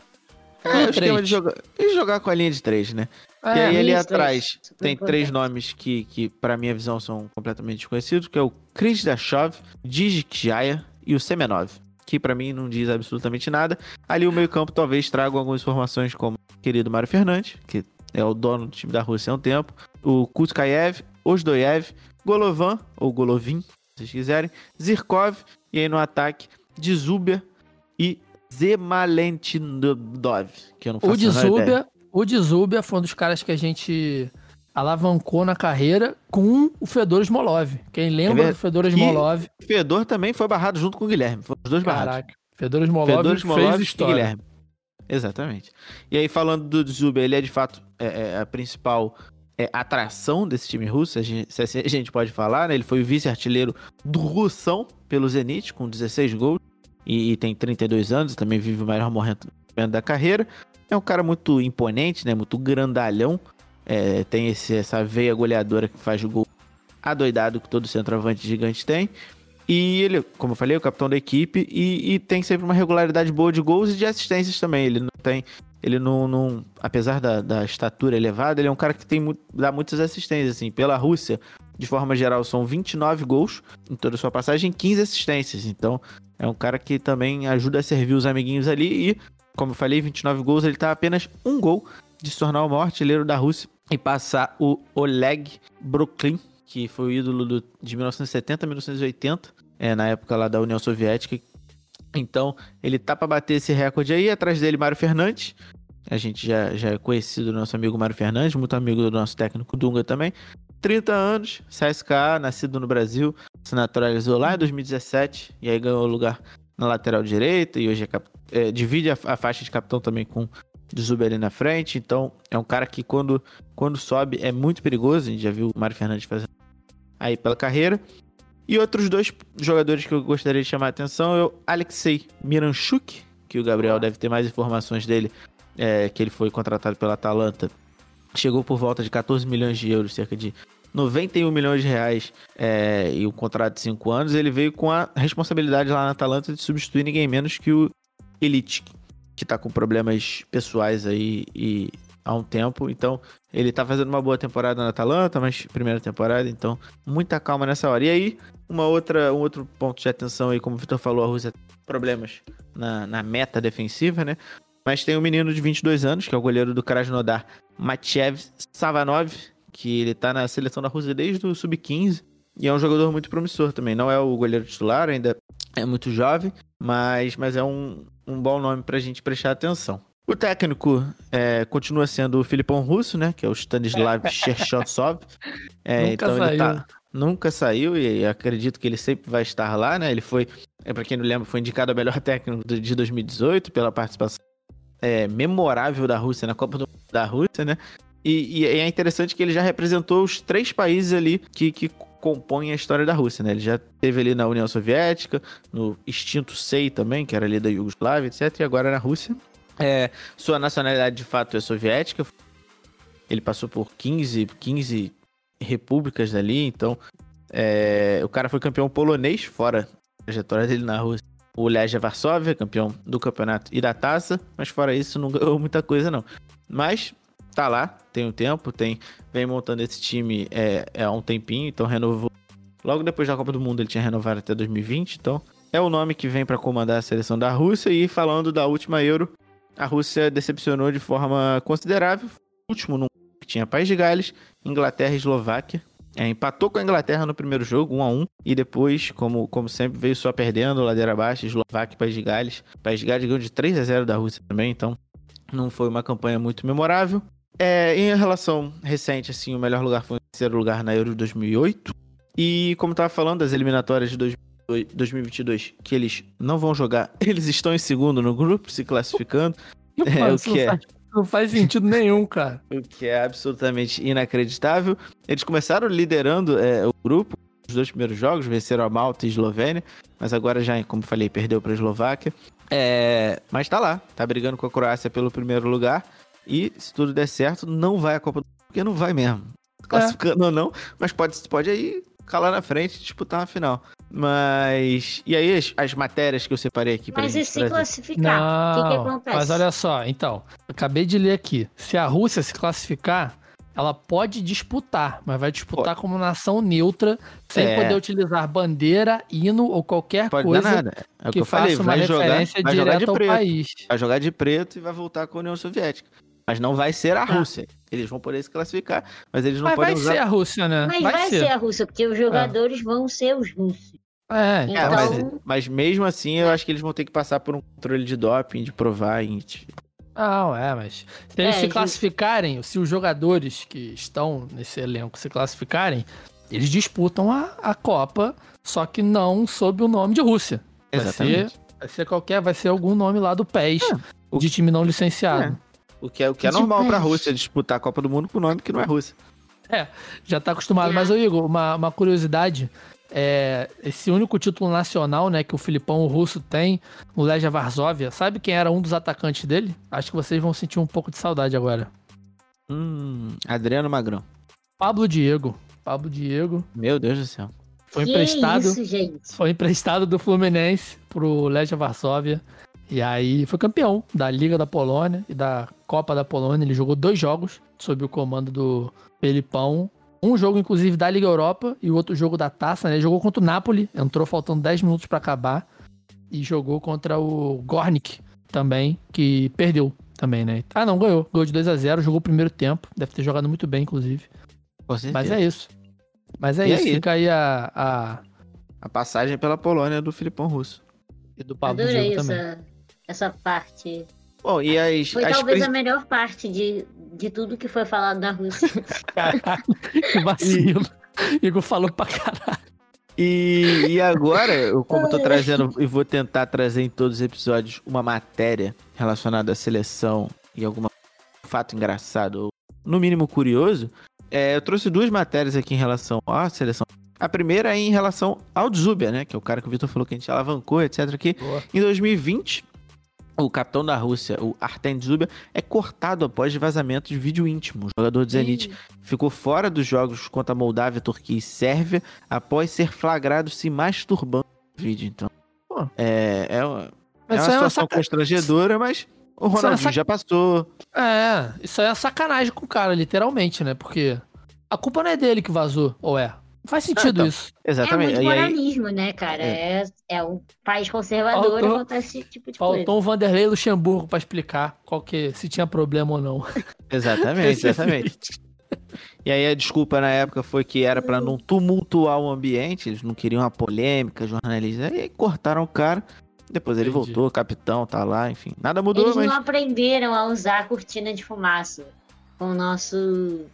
é o esquema três. de jogar, e jogar com a linha de três, né? e É, aí ali atrás. Super tem importante. três nomes que, que para minha visão são completamente desconhecidos, que é o Chris Dashov, Jaya e o Semenov, que pra mim não diz absolutamente nada. Ali o meio campo talvez traga algumas informações como o querido Mário Fernandes, que é o dono do time da Rússia há um tempo, o Kutkayev, Osdoyev, Golovan, ou Golovin, se vocês quiserem, Zirkov, e aí no ataque, Dzubia e Zemalentinov, que eu não faço O. Dzubia, o Dzubia foi um dos caras que a gente alavancou na carreira com o Fedor Smolov. Quem lembra É do Fedor E- Smolov? O Fedor também foi barrado junto com o Guilherme. Foram os dois barrados. Caraca, Fedor Smolov, Fedor Smolov fez e história. Guilherme. Exatamente. E aí, falando do Zuber, ele é de fato é, é, a principal é, atração desse time russo, se a gente pode falar, né? Ele foi o vice-artilheiro do Russão pelo Zenit, com 16 gols, e, e tem 32 anos, também vive o melhor momento da carreira. É um cara muito imponente, né? Muito grandalhão. É, tem esse, essa veia goleadora que faz gol adoidado que todo centroavante gigante tem. E ele, como eu falei, é o capitão da equipe e, e tem sempre uma regularidade boa de gols e de assistências também. Ele não tem. Ele não. não apesar da, da estatura elevada, ele é um cara que tem dá muitas assistências. Assim, pela Rússia, de forma geral, são 29 gols em toda a sua passagem, 15 assistências. Então, é um cara que também ajuda a servir os amiguinhos ali. E, como eu falei, 29 gols, ele tá apenas um gol de se tornar o maior artilheiro da Rússia e passar o Oleg Broklin, que foi o ídolo do- de 1970 a 1980, é, na época lá da União Soviética. Então, ele tá pra bater esse recorde aí. Atrás dele, Mário Fernandes. A gente já, já é conhecido do nosso amigo Mário Fernandes, muito amigo do nosso técnico Dunga também. 30 anos, CSKA, nascido no Brasil, se naturalizou lá em 2017 e aí ganhou lugar na lateral direita e hoje é é, divide a, a faixa de capitão também com o Zuber ali na frente. Então, é um cara que quando, quando sobe é muito perigoso. A gente já viu o Mário Fernandes fazendo aí pela carreira. E outros dois jogadores que eu gostaria de chamar a atenção é o Alexei Miranchuk, que o Gabriel deve ter mais informações dele, é, que ele foi contratado pela Atalanta. Chegou por volta de 14 milhões de euros, cerca de 91 milhões de reais é, e um contrato de 5 anos. Ele veio com a responsabilidade lá na Atalanta de substituir ninguém menos que o Elite, que tá com problemas pessoais aí e há um tempo. Então, ele tá fazendo uma boa temporada na Atalanta, mas primeira temporada, então muita calma nessa hora. E aí, uma outra, um outro ponto de atenção aí, como o Vitor falou, a Rússia problemas na, na meta defensiva, né? Mas tem um menino de 22 anos, que é o goleiro do Krasnodar, Matchev Savanov, que ele tá na seleção da Rússia desde o sub-15 e é um jogador muito promissor também. Não é o goleiro titular, ainda é muito jovem, mas, mas é um, um bom nome pra gente prestar atenção. O técnico é, continua sendo o Filipão Russo, né? Que é o Stanislav Cherchosov. É, Nunca então ele saiu. tá, nunca saiu e acredito que ele sempre vai estar lá, né? Ele foi, é, para quem não lembra, foi indicado a melhor técnico de 2018 pela participação é, memorável da Rússia na Copa do da Rússia, né? E, e é interessante que ele já representou os três países ali que, que compõem a história da Rússia, né? Ele já teve ali na União Soviética, no extinto SEI também, que era ali da Iugoslávia, etc. E agora na Rússia. É, sua nacionalidade de fato é soviética. Ele passou por 15, 15 repúblicas ali, então é, o cara foi campeão polonês, fora a trajetória dele na Rússia. O Legia Varsóvia, campeão do campeonato e da taça, mas fora isso não ganhou muita coisa não. Mas tá lá, tem um tempo, tem vem montando esse time é, é há um tempinho, então renovou. Logo depois da Copa do Mundo ele tinha renovado até 2020, então é o nome que vem para comandar a seleção da Rússia. E falando da última Euro, a Rússia decepcionou de forma considerável. Último no que tinha País de Gales, Inglaterra e Eslováquia. É, empatou com a Inglaterra no primeiro jogo, 1 a 1 e depois, como, como sempre, veio só perdendo, ladeira abaixo, Eslováquia e País de Gales. País de Gales ganhou de 3 a 0 da Rússia também, então não foi uma campanha muito memorável. É, em relação recente, assim, o melhor lugar foi o terceiro lugar na Euro de 2008. E como estava falando das eliminatórias de 2002 2022, que eles não vão jogar, eles estão em segundo no grupo, se classificando, É, o que é? Não, faz, sentido nenhum, cara. o que é absolutamente inacreditável. Eles começaram liderando é, o grupo, os dois primeiros jogos, venceram a Malta e a Eslovênia, mas agora já, como falei, perdeu para a Eslováquia. É, mas tá lá, tá brigando com a Croácia pelo primeiro lugar. E se tudo der certo, não vai a Copa do Mundo, porque não vai mesmo. Classificando ou não, mas pode, pode aí calar na frente e disputar uma final. Mas. E aí, as, as matérias que eu separei aqui pra Mas e se trazer? classificar? O que, que Não, acontece? mas olha só, então, acabei de ler aqui. Se a Rússia se classificar, ela pode disputar, mas vai disputar como nação neutra, sem É. poder utilizar bandeira, hino ou qualquer Pode coisa dar nada. É o que, que eu falei, faça uma vai jogar, referência vai jogar de direta ao preto. país. vai jogar de preto e vai voltar com a União Soviética. Mas não vai ser a Tá. Rússia. Eles vão poder se classificar, mas eles não Mas podem vai usar. ser a Rússia, né? Mas vai, ser. a Rússia, porque os jogadores vão ser os russos. É, É, então, mas, Então- mas mesmo assim, eu acho que eles vão ter que passar por um controle de doping, de provar. E... Não, é, mas se eles É, se classificarem, se os jogadores que estão nesse elenco se classificarem, eles disputam a, a Copa, só que não sob o nome de Rússia. Vai Exatamente. ser, vai ser qualquer, vai ser algum nome lá do PES, o- de time não licenciado. O que é, o que é normal pra. Rússia disputar a Copa do Mundo com o nome que não é Rússia. Já tá acostumado. É. Mas, ô Igor, uma, uma curiosidade. É, esse único título nacional, né, que o Filipão o russo tem, o Legia Varsóvia, sabe quem era um dos atacantes dele? Acho que vocês vão sentir um pouco de saudade agora. Hum, Adriano Magrão. Pablo Diego. Pablo Diego Meu Deus do céu. foi que emprestado. isso, gente? Foi emprestado do Fluminense pro Legia Varsóvia. E aí foi campeão da Liga da Polônia e da Copa da Polônia. Ele jogou dois jogos sob o comando do Felipão. Um jogo, inclusive, da Liga Europa e o outro jogo da Taça, né? Ele jogou contra o Napoli, entrou faltando 10 minutos pra acabar. E jogou contra o Gornik também, que perdeu também, né? Ah, não, ganhou. Ganhou de 2 a 0 jogou o primeiro tempo. Deve ter jogado muito bem, inclusive. Com certeza. Mas é isso. Mas é E isso. aí? Fica aí a, a... A passagem pela Polônia do Filipão Russo. e do Pablo Adorei Diego também. Essa, parte. Bom, e as. Foi as talvez prin- a melhor parte de, de tudo que foi falado da Rússia. Caralho, que vacilo. Igor falou pra caralho. E, e agora, eu como tô trazendo e vou tentar trazer em todos os episódios uma matéria relacionada à seleção e algum fato engraçado, ou no mínimo curioso, é, eu trouxe duas matérias aqui em relação à seleção. A primeira é em relação ao Zubia, né? Que é o cara que o Vitor falou que a gente alavancou, etc. Aqui. Boa. Em 2020, o capitão da Rússia, o Artem Zubia, é cortado após vazamento de vídeo íntimo. O jogador do Zenit ficou fora dos jogos contra a Moldávia, Turquia e Sérvia após ser flagrado se masturbando no vídeo. Então, Pô. é, é, uma- é uma é uma situação saca- constrangedora, mas o é Ronaldinho saca- já passou. É, isso aí é sacanagem com o cara, literalmente, né? Porque a culpa não é dele que vazou, ou é? Faz sentido então. isso. Exatamente. É muito e aí, moralismo, né, cara? É, é um país conservador Faltou- e acontece esse tipo de coisa. Faltou um Vanderlei Luxemburgo pra explicar qual que, se tinha problema ou não. Exatamente, exatamente. E aí a desculpa na época foi que era pra não tumultuar o ambiente, eles não queriam uma polêmica, jornalista. E aí cortaram o cara. Depois ele Entendi. voltou, capitão, tá lá, enfim. Nada mudou, Eles mas. não aprenderam a usar a cortina de fumaça com o nosso,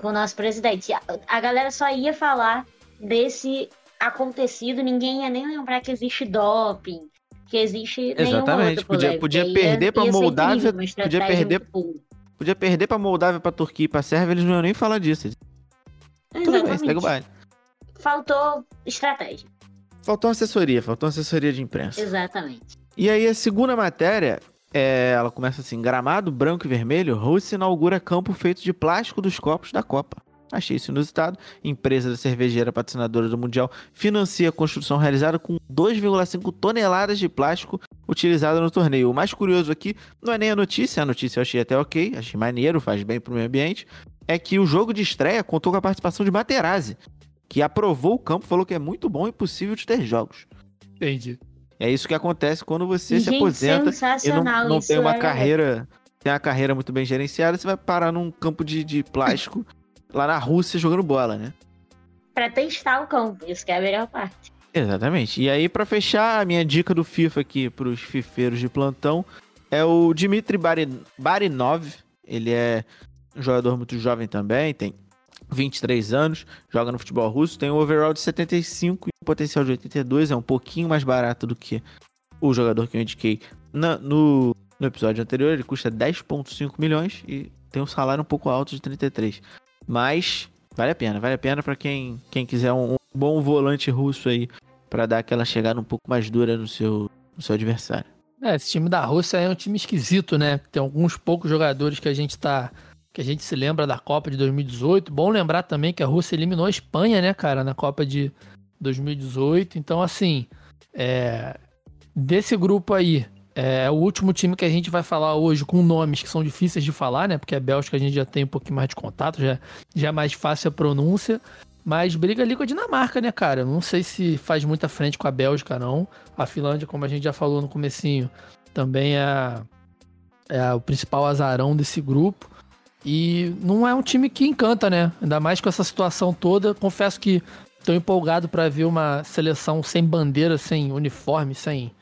com o nosso presidente. A, a galera só ia falar desse acontecido, ninguém ia nem lembrar que existe doping, que existe Exatamente, podia- podia Ia- perder ser Moldávia, incrível, podia perder-. Podia perder pra Moldávia, pra Turquia e pra Sérvia, eles não iam nem falar disso. Tudo bem, Exatamente. segue o baile. Faltou estratégia. Faltou assessoria, faltou assessoria de imprensa. Exatamente. E aí a segunda matéria, é, ela começa assim, gramado branco e vermelho, Rússia inaugura campo feito de plástico dos copos da Copa. Achei isso inusitado. Empresa da cervejeira patrocinadora do Mundial financia a construção realizada com 2,5 toneladas de plástico utilizado no torneio. O mais curioso aqui não é nem a notícia, a notícia eu achei até ok, achei maneiro, faz bem pro meio ambiente, é que o jogo de estreia contou com a participação de Materazzi, que aprovou o campo, falou que é muito bom e possível de ter jogos. Entendi. É isso que acontece quando você se aposenta e não, não tem uma é- carreira, tem uma carreira muito bem gerenciada, você vai parar num campo de, de plástico lá na Rússia jogando bola, né? Pra testar o campo, isso que é a melhor parte. Exatamente. E aí, pra fechar, a minha dica do FIFA aqui pros fifeiros de plantão é o Dmitry Barin- Barinov. Ele é um jogador muito jovem também, tem 23 anos, joga no futebol russo, tem um overall de 75 e um potencial de 82, é um pouquinho mais barato do que o jogador que eu indiquei na- no, no episódio anterior. Ele custa 10,5 milhões e tem um salário um pouco alto de 33. Mas vale a pena, vale a pena pra quem, quem quiser um, um bom volante russo aí Pra dar aquela chegada um pouco mais dura no seu, no seu adversário. É, esse time da Rússia é um time esquisito, né? Tem alguns poucos jogadores que a gente tá. que a gente se lembra da Copa de 2018. Bom lembrar também que a Rússia eliminou a Espanha, né, cara, na Copa de 2018. Então, assim, é, desse grupo aí, é o último time que a gente vai falar hoje com nomes que são difíceis de falar, né? Porque a Bélgica a gente já tem um pouquinho mais de contato, já, já é mais fácil a pronúncia. Mas briga ali com a Dinamarca, né, cara? Não sei se faz muita frente com a Bélgica, não. A Finlândia, como a gente já falou no comecinho, também é, é o principal azarão desse grupo. E não é um time que encanta, né? Ainda mais com essa situação toda. Confesso que estou empolgado para ver uma seleção sem bandeira, sem uniforme, sem,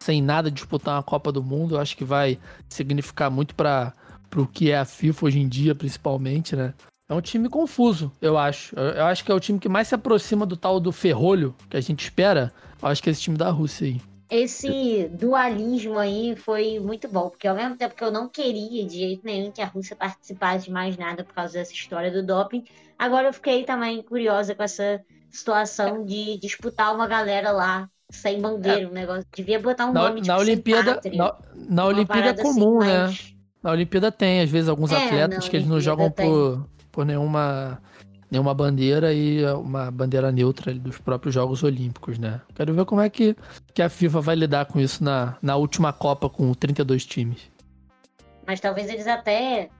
sem nada disputar uma Copa do Mundo. Eu acho que vai significar muito para o que é a FIFA hoje em dia, principalmente, né? É um time confuso, eu acho. Eu acho que é o time que mais se aproxima do tal do ferrolho que a gente espera. Eu acho que é esse time da Rússia aí. Esse dualismo aí foi muito bom, porque ao mesmo tempo que eu não queria de jeito nenhum que a Rússia participasse de mais nada por causa dessa história do doping, agora eu fiquei também curiosa com essa situação de disputar uma galera lá sem bandeira, um negócio. Devia botar um Na, nome tipo na Olimpíada, pátria, na, na Olimpíada é comum, assim, né? mais- Na Olimpíada tem, às vezes, alguns É, atletas que eles não jogam tem. por, por nenhuma, nenhuma bandeira e uma bandeira neutra dos próprios Jogos Olímpicos, né? Quero ver como é que, que a FIFA vai lidar com isso na, na última Copa com 32 times. Mas talvez eles até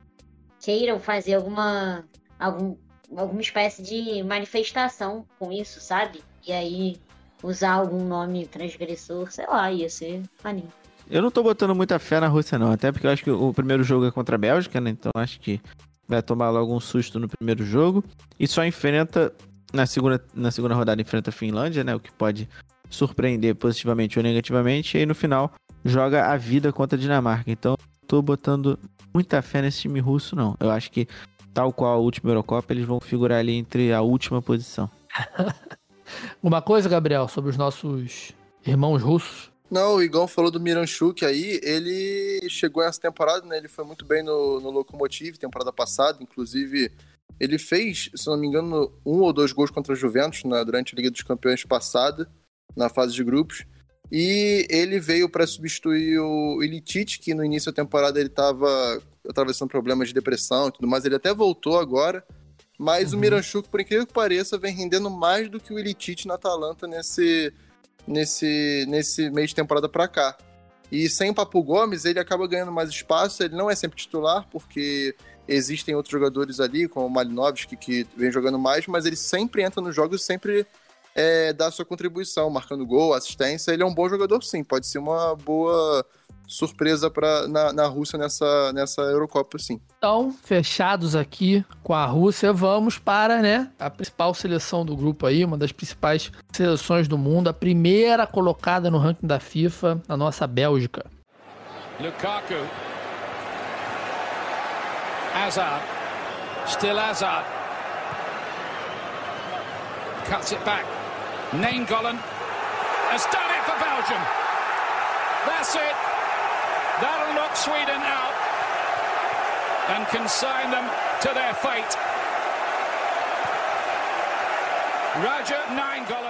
queiram fazer alguma, algum, alguma espécie de manifestação com isso, sabe? E aí usar algum nome transgressor, sei lá, ia ser maneiro. Eu não tô botando muita fé na Rússia, não. Até porque eu acho que o primeiro jogo é contra a Bélgica, né? Então acho que vai tomar logo um susto no primeiro jogo. E só enfrenta. Na segunda, na segunda rodada enfrenta a Finlândia, né? O que pode surpreender positivamente ou negativamente. E aí no final joga a vida contra a Dinamarca. Então tô botando muita fé nesse time russo, não. Eu acho que, tal qual a última Eurocopa, eles vão figurar ali entre a última posição. Uma coisa, Gabriel, sobre os nossos irmãos russos. Não, o Igão falou do Miranchuk aí, ele chegou essa temporada, né? Ele foi muito bem no, no Lokomotiv, temporada passada, inclusive Ele fez, se não me engano, um ou dois gols contra a Juventus na, durante a Liga dos Campeões passada, na fase de grupos. E ele veio para substituir o Ilitite, que no início da temporada ele estava atravessando problemas de depressão e tudo mais. Ele até voltou agora. Mas uhum. o Miranchuk, por incrível que pareça, vem rendendo mais do que o Ilitite na Atalanta nesse, nesse, nesse meio de temporada para cá. E sem o Papo Gomes, ele acaba ganhando mais espaço. Ele não é sempre titular, porque existem outros jogadores ali, como o Malinovski, que vem jogando mais, mas ele sempre entra nos jogos e sempre é, dá sua contribuição, marcando gol, assistência. Ele é um bom jogador, sim. Pode ser uma boa surpresa pra, na, na Rússia nessa, nessa Eurocopa, sim. Então, fechados aqui com a Rússia, vamos para né, a principal seleção do grupo aí, uma das principais seleções do mundo, a primeira colocada no ranking da FIFA, a nossa Bélgica. Lukaku. Hazard. Still Hazard. Cuts it back. Nainggolan has done it for Belgium. That's it. Knock Sweden out and consign them to their fate. Roger Nainggolan.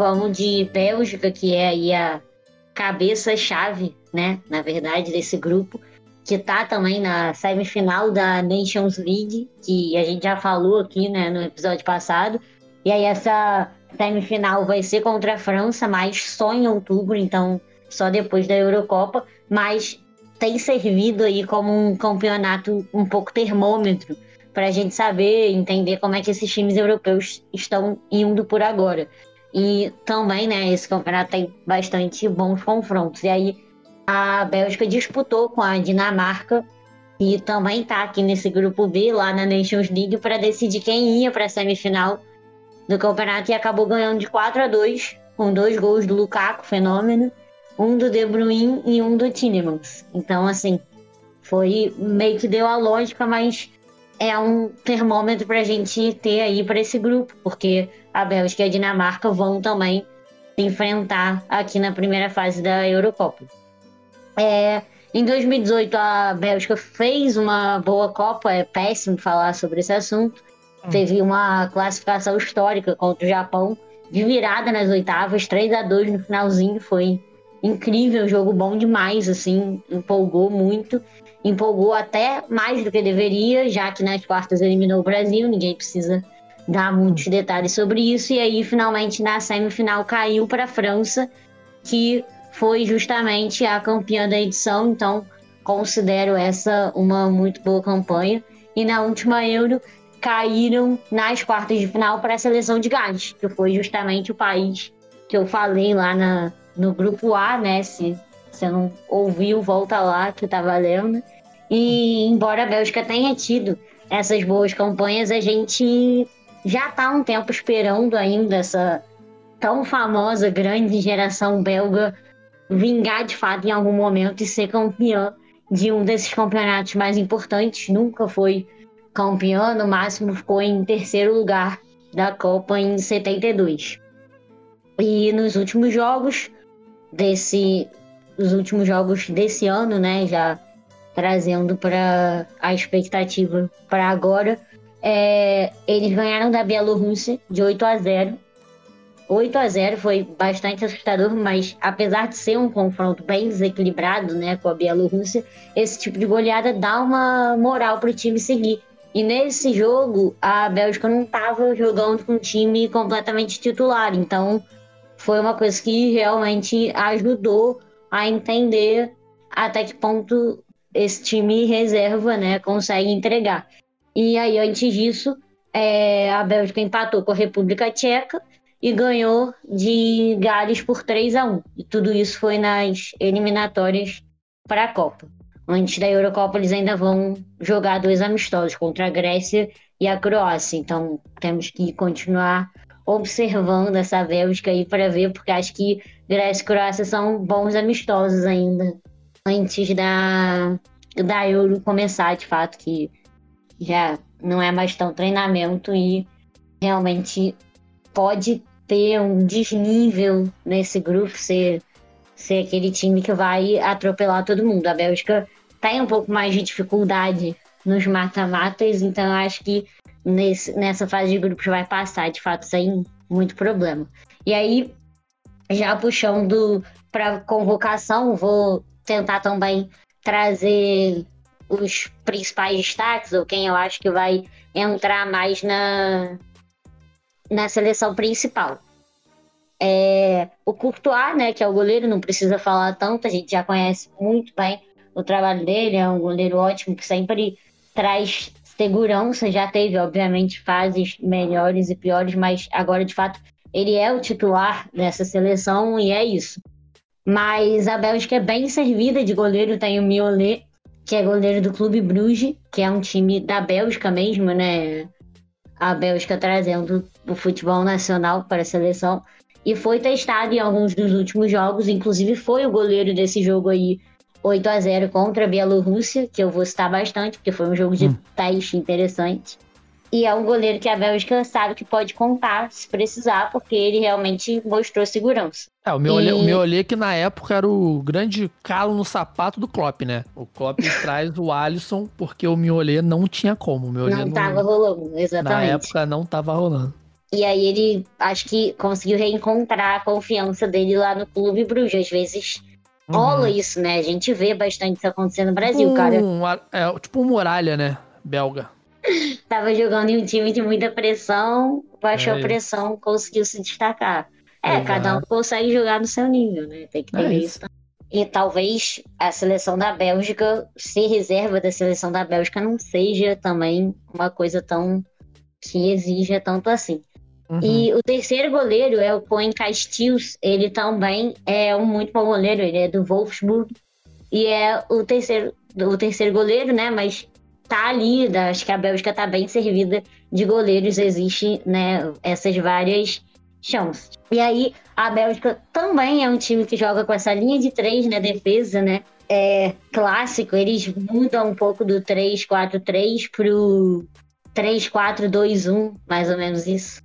Vamos de Bélgica, que é aí a cabeça-chave, né, na verdade, desse grupo, que tá também na semifinal da Nations League, que a gente já falou aqui, né, no episódio passado. E aí essa semifinal vai ser contra a França, mas só em outubro, então só depois da Eurocopa, mas tem servido aí como um campeonato um pouco termômetro para a gente saber, entender como é que esses times europeus estão indo por agora. E também, né, esse campeonato tem bastante bons confrontos. E aí a Bélgica disputou com a Dinamarca, e também tá aqui nesse grupo B, lá na Nations League, para decidir quem ia para a semifinal do campeonato e acabou ganhando de 4 a 2 com dois gols do Lukaku, fenômeno, um do De Bruyne e um do Tielemans. Então, assim, foi meio que deu a lógica, mas é um termômetro para a gente ter aí para esse grupo, porque a Bélgica e a Dinamarca vão também se enfrentar aqui na primeira fase da Eurocopa. É, em 2018, a Bélgica fez uma boa Copa, é péssimo falar sobre esse assunto. Hum. Teve uma classificação histórica contra o Japão, de virada nas oitavas, 3 a 2 no finalzinho, foi incrível, jogo bom demais, assim, empolgou muito empolgou até mais do que deveria, já que nas quartas eliminou o Brasil, ninguém precisa dar muitos detalhes sobre isso. E aí, finalmente, na semifinal, caiu para a França, que foi justamente a campeã da edição. Então, considero essa uma muito boa campanha. E na última Euro, caíram nas quartas de final para a seleção de Gales, que foi justamente o país que eu falei lá na, no grupo A, né? Se você não ouviu, volta lá que tá valendo. E embora a Bélgica tenha tido essas boas campanhas, a gente já tá um tempo esperando ainda essa tão famosa grande geração belga vingar de fato em algum momento e ser campeã de um desses campeonatos mais importantes. Nunca foi campeã, no máximo ficou em terceiro lugar da Copa em 72. E nos últimos jogos desse os últimos jogos desse ano, né, já trazendo para a expectativa para agora, é, eles ganharam da Bielorrússia de 8 a 0. 8 a 0 foi bastante assustador, mas apesar de ser um confronto bem desequilibrado, né, com a Bielorrússia, esse tipo de goleada dá uma moral para o time seguir. E nesse jogo, a Bélgica não estava jogando com um time completamente titular, então foi uma coisa que realmente ajudou a entender até que ponto esse time reserva né, consegue entregar. E aí, antes disso, é, a Bélgica empatou com a República Tcheca e ganhou de Gales por 3 a 1 E tudo isso foi nas eliminatórias para a Copa. Antes da Eurocopa, eles ainda vão jogar dois amistosos contra a Grécia e a Croácia. Então, temos que continuar observando essa Bélgica aí para ver, porque acho que Grécia e Croácia são bons amistosos ainda antes da, da Euro começar, de fato, que já não é mais tão treinamento e realmente pode ter um desnível nesse grupo, ser, ser aquele time que vai atropelar todo mundo. A Bélgica tem um pouco mais de dificuldade nos mata-matas, então eu acho que nesse, nessa fase de grupos vai passar, de fato, sem muito problema. E aí, já puxando para convocação, vou tentar também trazer os principais destaques, ou quem eu acho que vai entrar mais na, na seleção principal. É, o Courtois, né, que é o goleiro, não precisa falar tanto, a gente já conhece muito bem o trabalho dele, é um goleiro ótimo que sempre traz segurança, já teve, obviamente, fases melhores e piores, mas agora, de fato, ele é o titular dessa seleção e é isso. Mas a Bélgica é bem servida de goleiro, tem o Miolet, que é goleiro do Clube Bruges, que é um time da Bélgica mesmo, né? A Bélgica trazendo o futebol nacional para a seleção. E foi testado em alguns dos últimos jogos, inclusive foi o goleiro desse jogo aí 8 a 0 contra a Bielorrússia, que eu vou citar bastante, porque foi um jogo de hum. teste interessante. E é um goleiro que a Bélgica sabe que pode contar se precisar, porque ele realmente mostrou segurança. É, o meu, e... o meu olhei que na época era o grande calo no sapato do Klopp, né? O Klopp traz o Alisson porque o Miolê não tinha como. O não, não tava rolando, exatamente. Na época não tava rolando. E aí ele, acho que conseguiu reencontrar a confiança dele lá no Clube Bruges. Às vezes Uhum. Rola isso, né? A gente vê bastante isso acontecendo no Brasil, tipo cara. Um, é, tipo um muralha, né? Belga. Tava jogando em um time de muita pressão, baixou é a pressão, conseguiu se destacar. É, Exato. cada um consegue jogar no seu nível, né? Tem que ter é isso. isso. E talvez a seleção da Bélgica, ser reserva da seleção da Bélgica, não seja também uma coisa tão que exija tanto assim. Uhum. E o terceiro goleiro é o Coen Castius. Ele também é um muito bom goleiro. Ele é do Wolfsburg. E é o terceiro, o terceiro goleiro, né? Mas tá ali. Acho que a Bélgica tá bem servida de goleiros. Existe, né? Essas várias chances. E aí, a Bélgica também é um time que joga com essa linha de três, né? Defesa, né? É clássico. Eles mudam um pouco do 3-4-3 pro 3-4-2-1, mais ou menos isso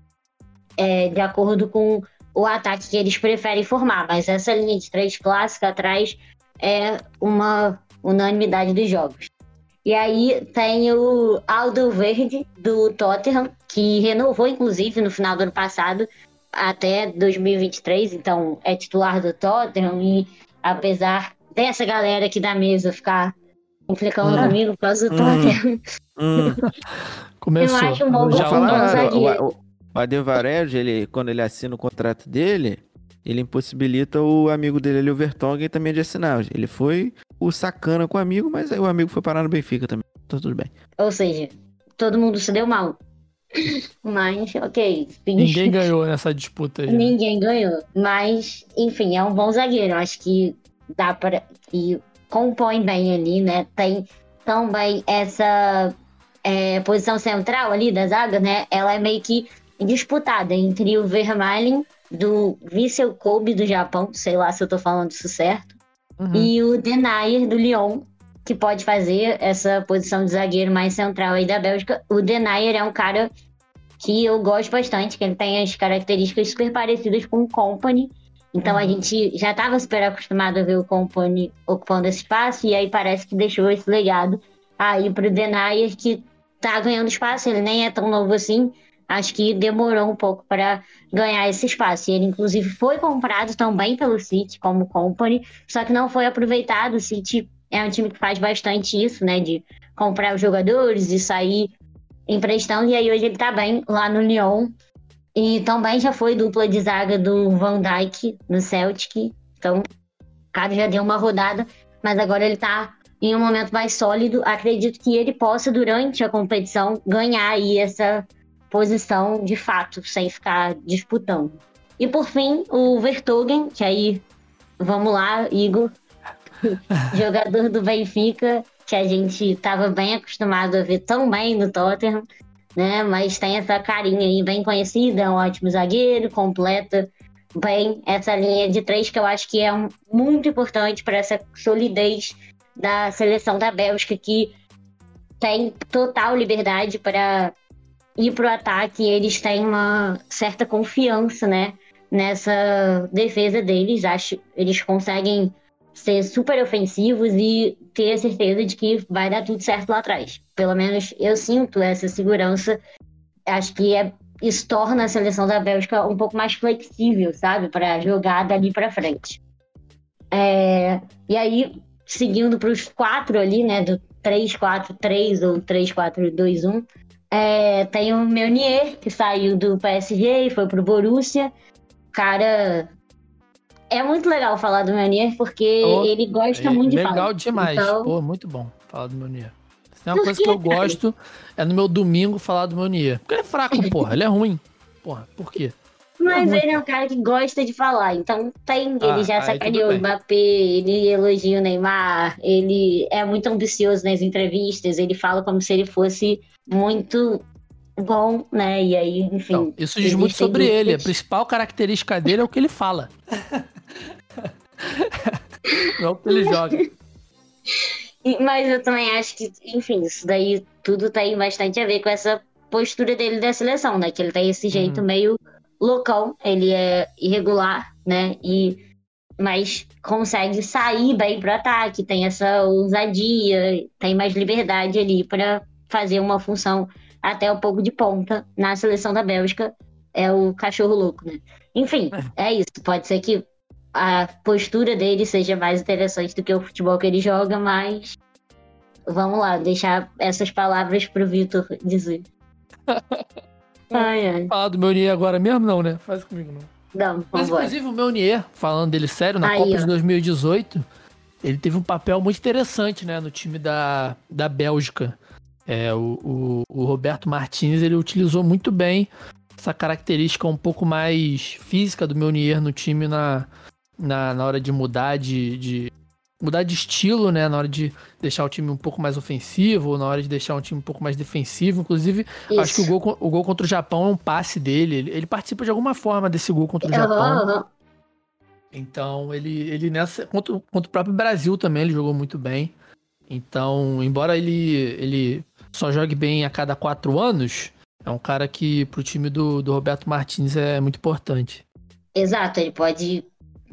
é, de acordo com o ataque que eles preferem formar. Mas essa linha de três clássica atrás é uma unanimidade dos jogos. E aí tem o Aldo Verde, do Tottenham, que renovou, inclusive, no final do ano passado, até 2023, então é titular do Tottenham. E apesar dessa galera aqui da mesa ficar implicando hum. comigo por causa do hum. Tottenham. Hum. Começou. Eu acho um bom, Já um bom zagueiro. O Adevared, ele, quando ele assina o contrato dele, ele impossibilita o amigo dele ali, o Vertonghen, também de assinar. Ele foi o sacana com o amigo, mas aí o amigo foi parar no Benfica também. Então tudo bem. Ou seja, todo mundo se deu mal. Mas, ok. Ninguém ganhou nessa disputa aí. Né? Ninguém ganhou. Mas, enfim, é um bom zagueiro. Acho que dá para. que compõe bem ali, né? Tem também essa é, posição central ali da zaga, né? Ela é meio que disputada entre o Vermaelen do Vissel Kobe do Japão, sei lá se eu tô falando isso certo, uhum. e o Denayer do Lyon, que pode fazer essa posição de zagueiro mais central aí da Bélgica. O Denayer é um cara que eu gosto bastante, que ele tem as características super parecidas com o Company. Então uhum. a gente já estava super acostumado a ver o Company ocupando esse espaço, e aí parece que deixou esse legado aí pro Denayer, que tá ganhando espaço, ele nem é tão novo assim, acho que demorou um pouco para ganhar esse espaço. E ele, inclusive, foi comprado também pelo City como company, só que não foi aproveitado. O City é um time que faz bastante isso, né? De comprar os jogadores e sair emprestando. E aí hoje ele tá bem lá no Lyon. E também já foi dupla de zaga do Van Dijk no Celtic. Então, o cara já deu uma rodada, mas agora ele tá em um momento mais sólido. Acredito que ele possa, durante a competição, ganhar aí essa posição de fato, sem ficar disputando. E por fim, o Vertogen, que aí, vamos lá, Igor, jogador do Benfica, que a gente estava bem acostumado a ver tão bem no Tottenham. né? Mas tem essa carinha aí bem conhecida, é um ótimo zagueiro, completa bem essa linha de três que eu acho que é um, muito importante para essa solidez da seleção da Bélgica que tem total liberdade para ir para o ataque. Eles têm uma certa confiança, né? Nessa defesa deles, acho eles conseguem ser super ofensivos e ter a certeza de que vai dar tudo certo lá atrás. Pelo menos eu sinto essa segurança. Acho que é, isso torna a seleção da Bélgica um pouco mais flexível, sabe? Para jogar dali para frente. É, e aí, seguindo para os quatro ali, né? Do 3-4-3 ou 3-4-2-1, é, tem o Meunier, que saiu do PSG e foi pro Borussia. Cara, é muito legal falar do Meunier, porque oh, ele gosta é, muito de falar. Legal demais. Então... Pô, muito bom falar do Meunier. Se tem uma coisa que eu gosto, é no meu domingo falar do Meunier. Porque ele é fraco, porra. Ele é ruim. Porra, por quê? Mas ele é um cara que gosta de falar, então tem, ele ah, já sacaneou o Mbappé, ele elogia o Neymar, ele é muito ambicioso nas entrevistas, ele fala como se ele fosse muito bom, né? E aí, enfim. Então, isso diz muito sobre ele. A principal característica dele é o que ele fala. Não o que ele joga. Mas eu também acho que, enfim, isso daí tudo tem bastante a ver com essa postura dele da seleção, né? Que ele tem esse jeito uhum. meio loucão, ele é irregular, né? E mas consegue sair bem pro ataque, tem essa ousadia, tem mais liberdade ali para fazer uma função até um pouco de ponta na seleção da Bélgica. É o cachorro louco, né? Enfim, é isso. Pode ser que a postura dele seja mais interessante do que o futebol que ele joga, mas vamos lá, deixar essas palavras pro Vitor dizer. ai, ai. Falar do Meunier agora mesmo, não, né? Faz comigo, não. Não, Mas, inclusive, o Meunier, falando dele sério, na aí, Copa ó. de 2018, ele teve um papel muito interessante, né, no time da, da Bélgica. É, o, o, o, Roberto Martins ele utilizou muito bem essa característica um pouco mais física do Meunier no time na, na, na hora de mudar de, de, mudar de estilo, né? Na hora de deixar o time um pouco mais ofensivo, ou na hora de deixar um time um pouco mais defensivo. Inclusive, Isso. acho que o gol, o gol contra o Japão é um passe dele. Ele, ele participa de alguma forma desse gol contra o uhum, Japão. Uhum. Então, ele, ele nessa. Contra, contra o próprio Brasil também, ele jogou muito bem. Então, embora ele, ele só jogue bem a cada quatro anos, é um cara que pro time do, do Roberto Martins é muito importante. Exato, ele pode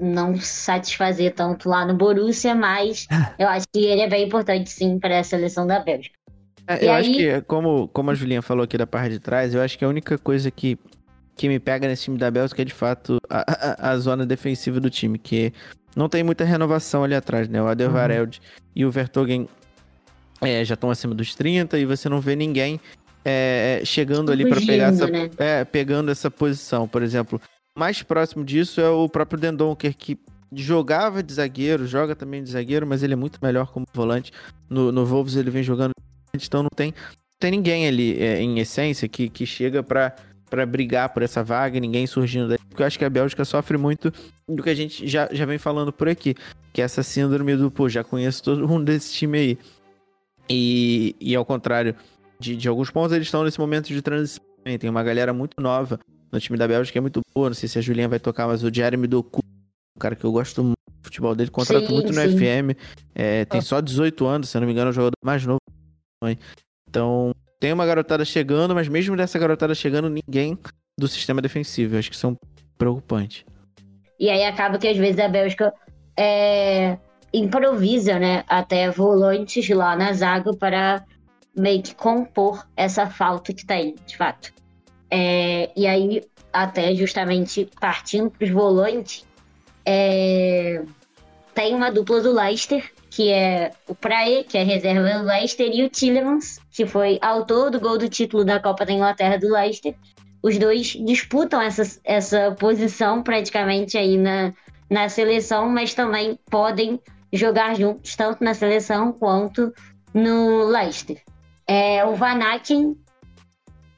não satisfazer tanto lá no Borussia, mas eu acho que ele é bem importante sim para a seleção da Bélgica. É, eu aí... acho que, como, como a Julinha falou aqui da parte de trás, eu acho que a única coisa que, que me pega nesse time da Bélgica é de fato a, a, a zona defensiva do time, que não tem muita renovação ali atrás, né? O Adelvareld uhum. e o Vertogen é, já estão acima dos 30 e você não vê ninguém é, chegando ali para pegar essa, né? é, pegando essa posição. Por exemplo, mais próximo disso é o próprio Dendonker, que jogava de zagueiro, joga também de zagueiro, mas ele é muito melhor como volante. No, no Wolves ele vem jogando, então não tem, tem ninguém ali é, em essência que, que chega para para brigar por essa vaga, ninguém surgindo daí. Porque eu acho que a Bélgica sofre muito do que a gente já, já vem falando por aqui. Que é essa síndrome do, pô, já conheço todo mundo desse time aí. E, e ao contrário de, de alguns pontos, eles estão nesse momento de transição. Tem uma galera muito nova no time da Bélgica, é muito boa. Não sei se a Julinha vai tocar, mas o Jeremy Doku, um cara que eu gosto muito do futebol dele, contrato sim, muito sim. no FM. É, tem ah. só 18 anos, se eu não me engano, é o jogador mais novo. Então, tem uma garotada chegando, mas mesmo dessa garotada chegando, ninguém do sistema defensivo. Eu acho que são preocupantes. E aí acaba que às vezes a Bélgica é, improvisa, né, até volantes lá na zaga para meio que compor essa falta que tem, de fato. É, e aí, até justamente partindo para os volantes, é, tem uma dupla do Leicester, que é o Prae, que é reserva do Leicester, e o Tillemans, que foi autor do gol do título da Copa da Inglaterra do Leicester. Os dois disputam essa, essa posição praticamente aí na, na seleção, mas também podem jogar juntos, tanto na seleção quanto no Leicester. É, o Van Aken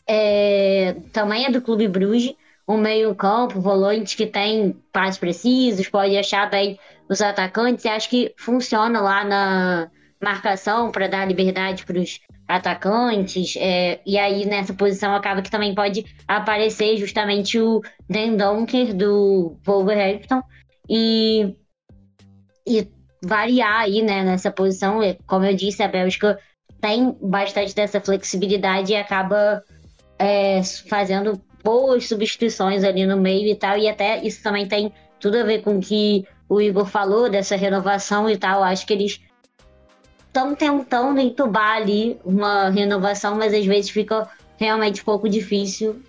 é, também é do Clube Bruges, um meio-campo, volante que tem passos precisos, pode achar bem os atacantes, e acho que funciona lá na, marcação para dar liberdade para os atacantes. É, e aí nessa posição acaba que também pode aparecer justamente o Dan Donker do Wolverhampton e, e variar aí né, nessa posição. Como eu disse, a Bélgica tem bastante dessa flexibilidade e acaba é, fazendo boas substituições ali no meio e tal. E até isso também tem tudo a ver com o que o Igor falou dessa renovação e tal. Acho que eles estão tentando entubar ali uma renovação, mas às vezes fica realmente um pouco difícil,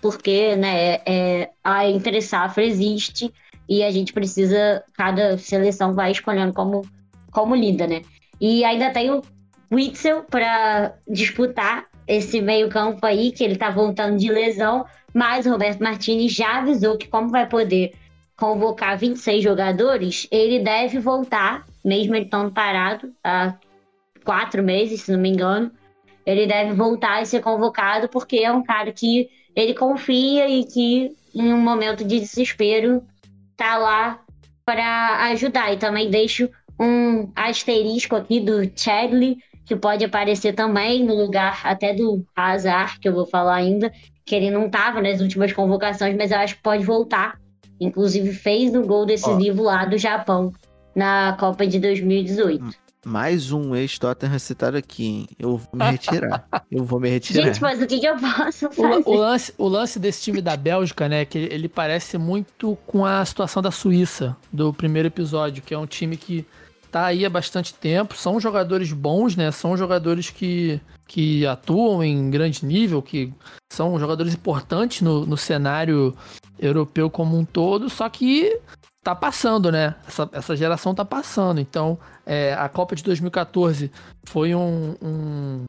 porque né, é, a entre safra existe e a gente precisa, cada seleção vai escolhendo como, como lida, né? E ainda tem o Witzel para disputar esse meio-campo aí, que ele tá voltando de lesão, mas Roberto Martini já avisou que, como vai poder convocar 26 jogadores, ele deve voltar, mesmo ele estando parado há quatro meses, se não me engano. Ele deve voltar e ser convocado, porque é um cara que ele confia e que, em um momento de desespero, tá lá para ajudar. E também deixo um asterisco aqui do Chadley, que pode aparecer também no lugar até do Hazard, que eu vou falar ainda, que ele não estava nas últimas convocações, mas eu acho que pode voltar. Inclusive fez o gol decisivo oh. lá do Japão na Copa de 2018. Mais um ex-Tottenham citado aqui, hein? Eu vou me retirar. eu vou me retirar. Gente, mas o que, que eu posso fazer? O, o, lance, o lance desse time da Bélgica, né? Que ele parece muito com a situação da Suíça, do primeiro episódio, que é um time que tá aí há bastante tempo. São jogadores bons, né? São jogadores que, que atuam em grande nível, que são jogadores importantes no, no cenário europeu como um todo, só que tá passando, né? Essa, essa geração tá passando. Então, é, a Copa de 2014 foi um, um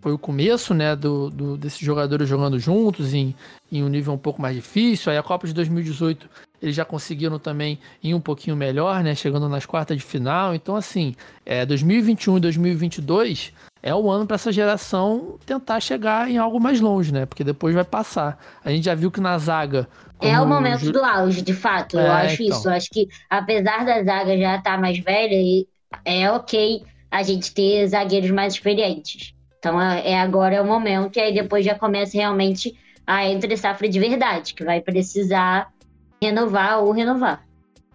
foi o começo, né, do, do, desses jogadores jogando juntos em, em um nível um pouco mais difícil. Aí a Copa de 2018 eles já conseguiram também ir um pouquinho melhor, né? Chegando nas quartas de final. Então, assim, é, 2021 e 2022 é o ano para essa geração tentar chegar em algo mais longe, né? Porque depois vai passar. A gente já viu que na zaga. É o momento do auge, de fato. É, eu acho então. isso. Eu acho que, apesar da zaga já estar tá mais velha, é ok a gente ter zagueiros mais experientes. Então, é, é agora é o momento, e aí depois já começa realmente a entre safra de verdade, que vai precisar renovar ou renovar.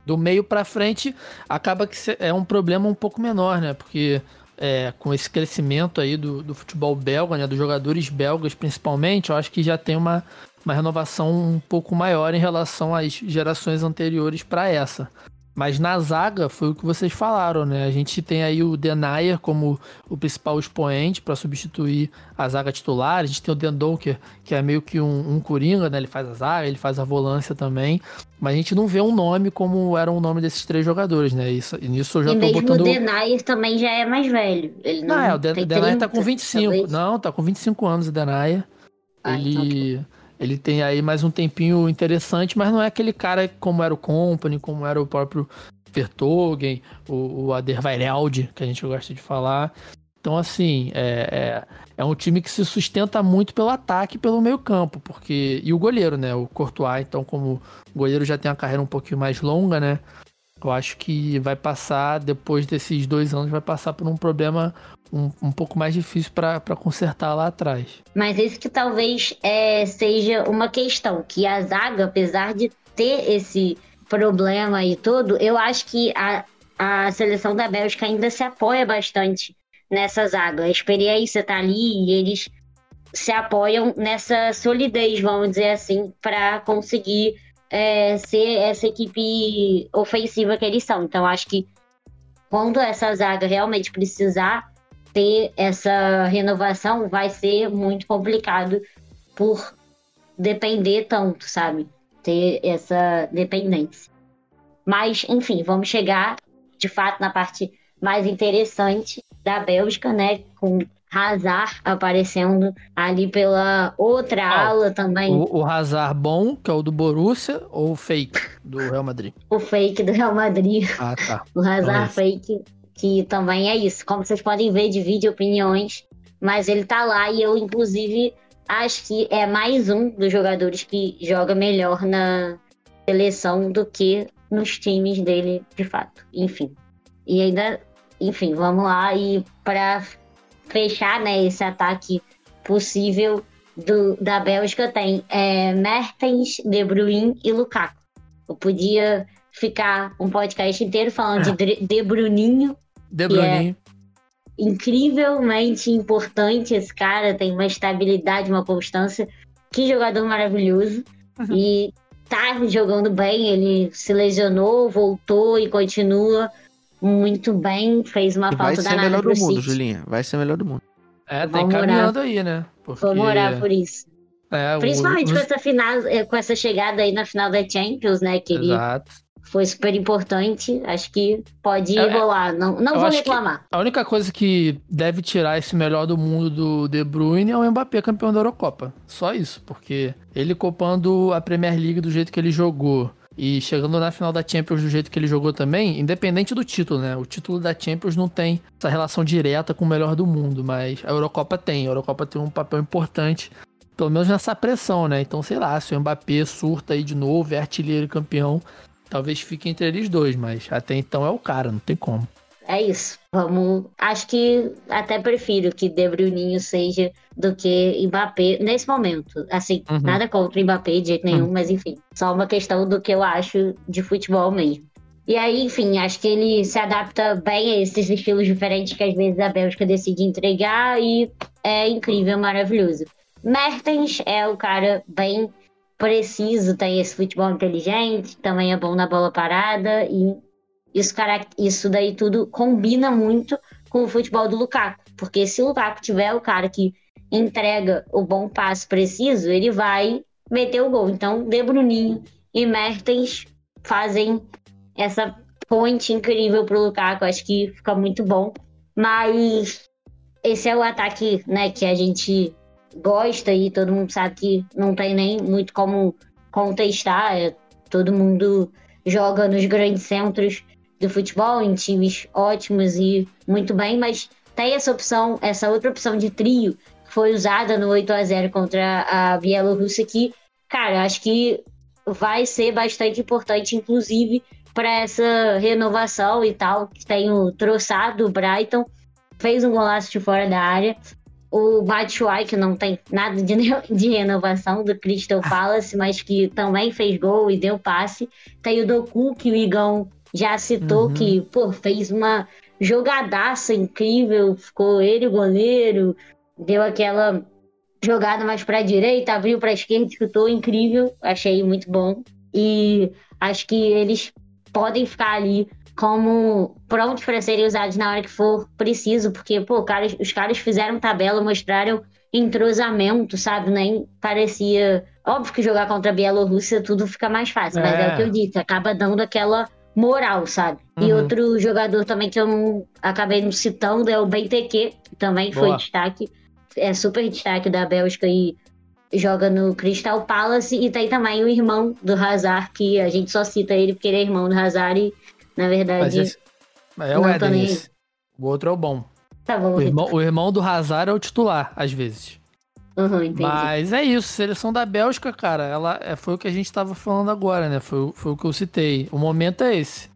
Do meio para frente, acaba que é um problema um pouco menor, né? Porque é, com esse crescimento aí do, do futebol belga, né? Dos jogadores belgas principalmente, eu acho que já tem uma, uma renovação um pouco maior em relação às gerações anteriores para essa. Mas na zaga foi o que vocês falaram, né? A gente tem aí o Denayer como o principal expoente para substituir a zaga titular. A gente tem o Dendonker, que é meio que um, um coringa, né? Ele faz a zaga, ele faz a volância também. Mas a gente não vê um nome como era o nome desses três jogadores, né? Isso, e nisso eu já e tô mesmo botando... o Denayer também já é mais velho. Ele não, não é, o Denayer tá com 25. Talvez. Não, tá com 25 anos o Denayer. Ah, ele... Então... Ele tem aí mais um tempinho interessante, mas não é aquele cara como era o Company, como era o próprio Vertogen, o, o Aderweireld, que a gente gosta de falar. Então, assim, é, é, é, um time que se sustenta muito pelo ataque e pelo meio campo, porque... E o goleiro, né? O Courtois, então, como o goleiro já tem uma carreira um pouquinho mais longa, né? Eu acho que vai passar, depois desses dois anos, vai passar por um problema um, um pouco mais difícil para consertar lá atrás. Mas isso que talvez é, seja uma questão, que a zaga, apesar de ter esse problema e tudo, eu acho que a, a seleção da Bélgica ainda se apoia bastante nessa zaga. A experiência tá ali e eles se apoiam nessa solidez, vamos dizer assim, para conseguir é, ser essa equipe ofensiva que eles são. Então, acho que quando essa zaga realmente precisar ter essa renovação vai ser muito complicado por depender tanto, sabe? Ter essa dependência. Mas, enfim, vamos chegar de fato na parte mais interessante da Bélgica, né? Com Hazard aparecendo ali pela outra ah, ala também. O, o Hazard bom, que é o do Borussia, ou o fake do Real Madrid? O fake do Real Madrid. Ah, tá. O Hazard então é fake que também é isso. Como vocês podem ver, divide opiniões, mas ele tá lá e eu, inclusive, acho que é mais um dos jogadores que joga melhor na seleção do que nos times dele, de fato. Enfim. E ainda enfim, vamos lá. E para fechar né, esse ataque possível do, da Bélgica, tem é, Mertens, De Bruyne e Lukaku. Eu podia ficar um podcast inteiro falando de De Bruninho. De Bruninho. É incrivelmente importante esse cara, tem uma estabilidade, uma constância. Que jogador maravilhoso. Uhum. E tá jogando bem, ele se lesionou, voltou e continua muito bem, fez uma E falta vai ser danada melhor pro do mundo, City. Julinha. Vai ser melhor do mundo. É, tá Vamos encaminhando aí, né? Porque... Vamos orar por isso. É, o- Principalmente os- com essa final, eh, com essa chegada aí na final da Champions, né? Que ele Exato. Foi super importante. Acho que pode é, rolar. Não, não vou reclamar. A única coisa que deve tirar esse melhor do mundo do De Bruyne é o Mbappé campeão da Eurocopa. Só isso, porque ele copando a Premier League do jeito que ele jogou e chegando na final da Champions do jeito que ele jogou também, independente do título, né? O título da Champions não tem essa relação direta com o melhor do mundo, mas a Eurocopa tem. A Eurocopa tem um papel importante, pelo menos nessa pressão, né? Então, sei lá, se o Mbappé surta aí de novo, é artilheiro campeão, talvez fique entre eles dois, mas até então é o cara, não tem como. É isso. Vamos. Acho que até prefiro que De Bruninho seja do que Mbappé nesse momento. Assim, Uhum. nada contra Mbappé de jeito nenhum, mas enfim, só uma questão do que eu acho de futebol mesmo. E aí, enfim, acho que ele se adapta bem a esses estilos diferentes que às vezes a Bélgica decide entregar e é incrível, maravilhoso. Mertens é o cara bem preciso, tem esse futebol inteligente, também é bom na bola parada e isso, isso daí tudo combina muito com o futebol do Lukaku. Porque se o Lukaku tiver o cara que entrega o bom passe preciso, ele vai meter o gol. Então, De Bruninho e Mertens fazem essa ponte incrível pro Lukaku. Acho que fica muito bom. Mas esse é o ataque né, que a gente gosta e todo mundo sabe que não tem nem muito como contestar. É, todo mundo joga nos grandes centros do futebol, em times ótimos e muito bem, mas tem essa opção, essa outra opção de trio que foi usada no 8 a 0 contra a Bielorrússia que, cara, acho que vai ser bastante importante, inclusive, para essa renovação e tal, que tem o Troçado, o Brighton, fez um golaço de fora da área. O Batshuayi, que não tem nada de, de renovação do Crystal Palace, mas que também fez gol e deu passe. Tem o Doku, que o Igão já citou, Uhum. que pô, fez uma jogadaça incrível. Ficou ele, o goleiro, deu aquela jogada mais para a direita, abriu para a esquerda, chutou incrível. Achei muito bom. E acho que eles podem ficar ali como prontos para serem usados na hora que for preciso, porque pô, cara, os caras fizeram tabela, mostraram entrosamento, sabe? Nem parecia. Óbvio que jogar contra a Bielorrússia tudo fica mais fácil, mas É. é o que eu disse, acaba dando aquela moral, sabe? E Uhum. outro jogador também que eu não acabei não citando é o Benteke, que também foi Boa. destaque, é super destaque da Bélgica e joga no Crystal Palace. E tem também o irmão do Hazard, que a gente só cita ele porque ele é irmão do Hazard e, na verdade, esse... é o esse. O outro é o bom. tá bom. O irmão, o irmão do Hazard é o titular, às vezes. Uhum. Mas é isso, seleção da Bélgica, cara, ela é, foi o que a gente tava falando agora, né? Foi, foi o que eu citei. O momento é esse.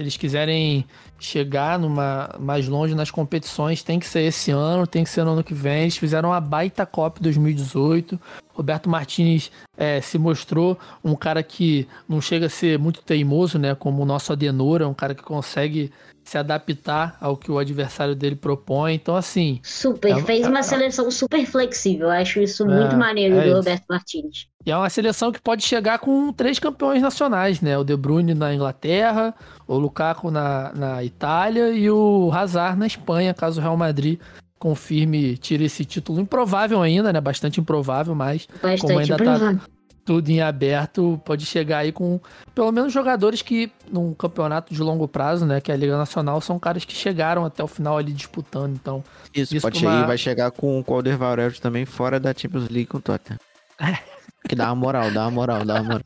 Se eles quiserem chegar numa, mais longe nas competições, tem que ser esse ano, tem que ser no ano que vem. Eles fizeram uma baita Copa 2018. Roberto Martinez é, se mostrou um cara que não chega a ser muito teimoso, né? Como o nosso Adenor, é um cara que consegue se adaptar ao que o adversário dele propõe. Então, assim, Super, é- fez é- uma seleção super flexível. Acho isso muito É, maneiro é do isso. Roberto Martins. E é uma seleção que pode chegar com três campeões nacionais, né? O De Bruyne na Inglaterra, o Lukaku na, na Itália e o Hazard na Espanha, caso o Real Madrid confirme, tire esse título. Improvável ainda, né? Bastante improvável, mas Bastante como ainda tá. Tudo em aberto, pode chegar aí com pelo menos jogadores que, num campeonato de longo prazo, né? Que é a Liga Nacional, são caras que chegaram até o final ali disputando. Então, Isso, Isso pode uma- vai chegar com o Alderweireld também fora da Champions League com o Tottenham. Que dá uma moral, dá uma moral, dá uma moral.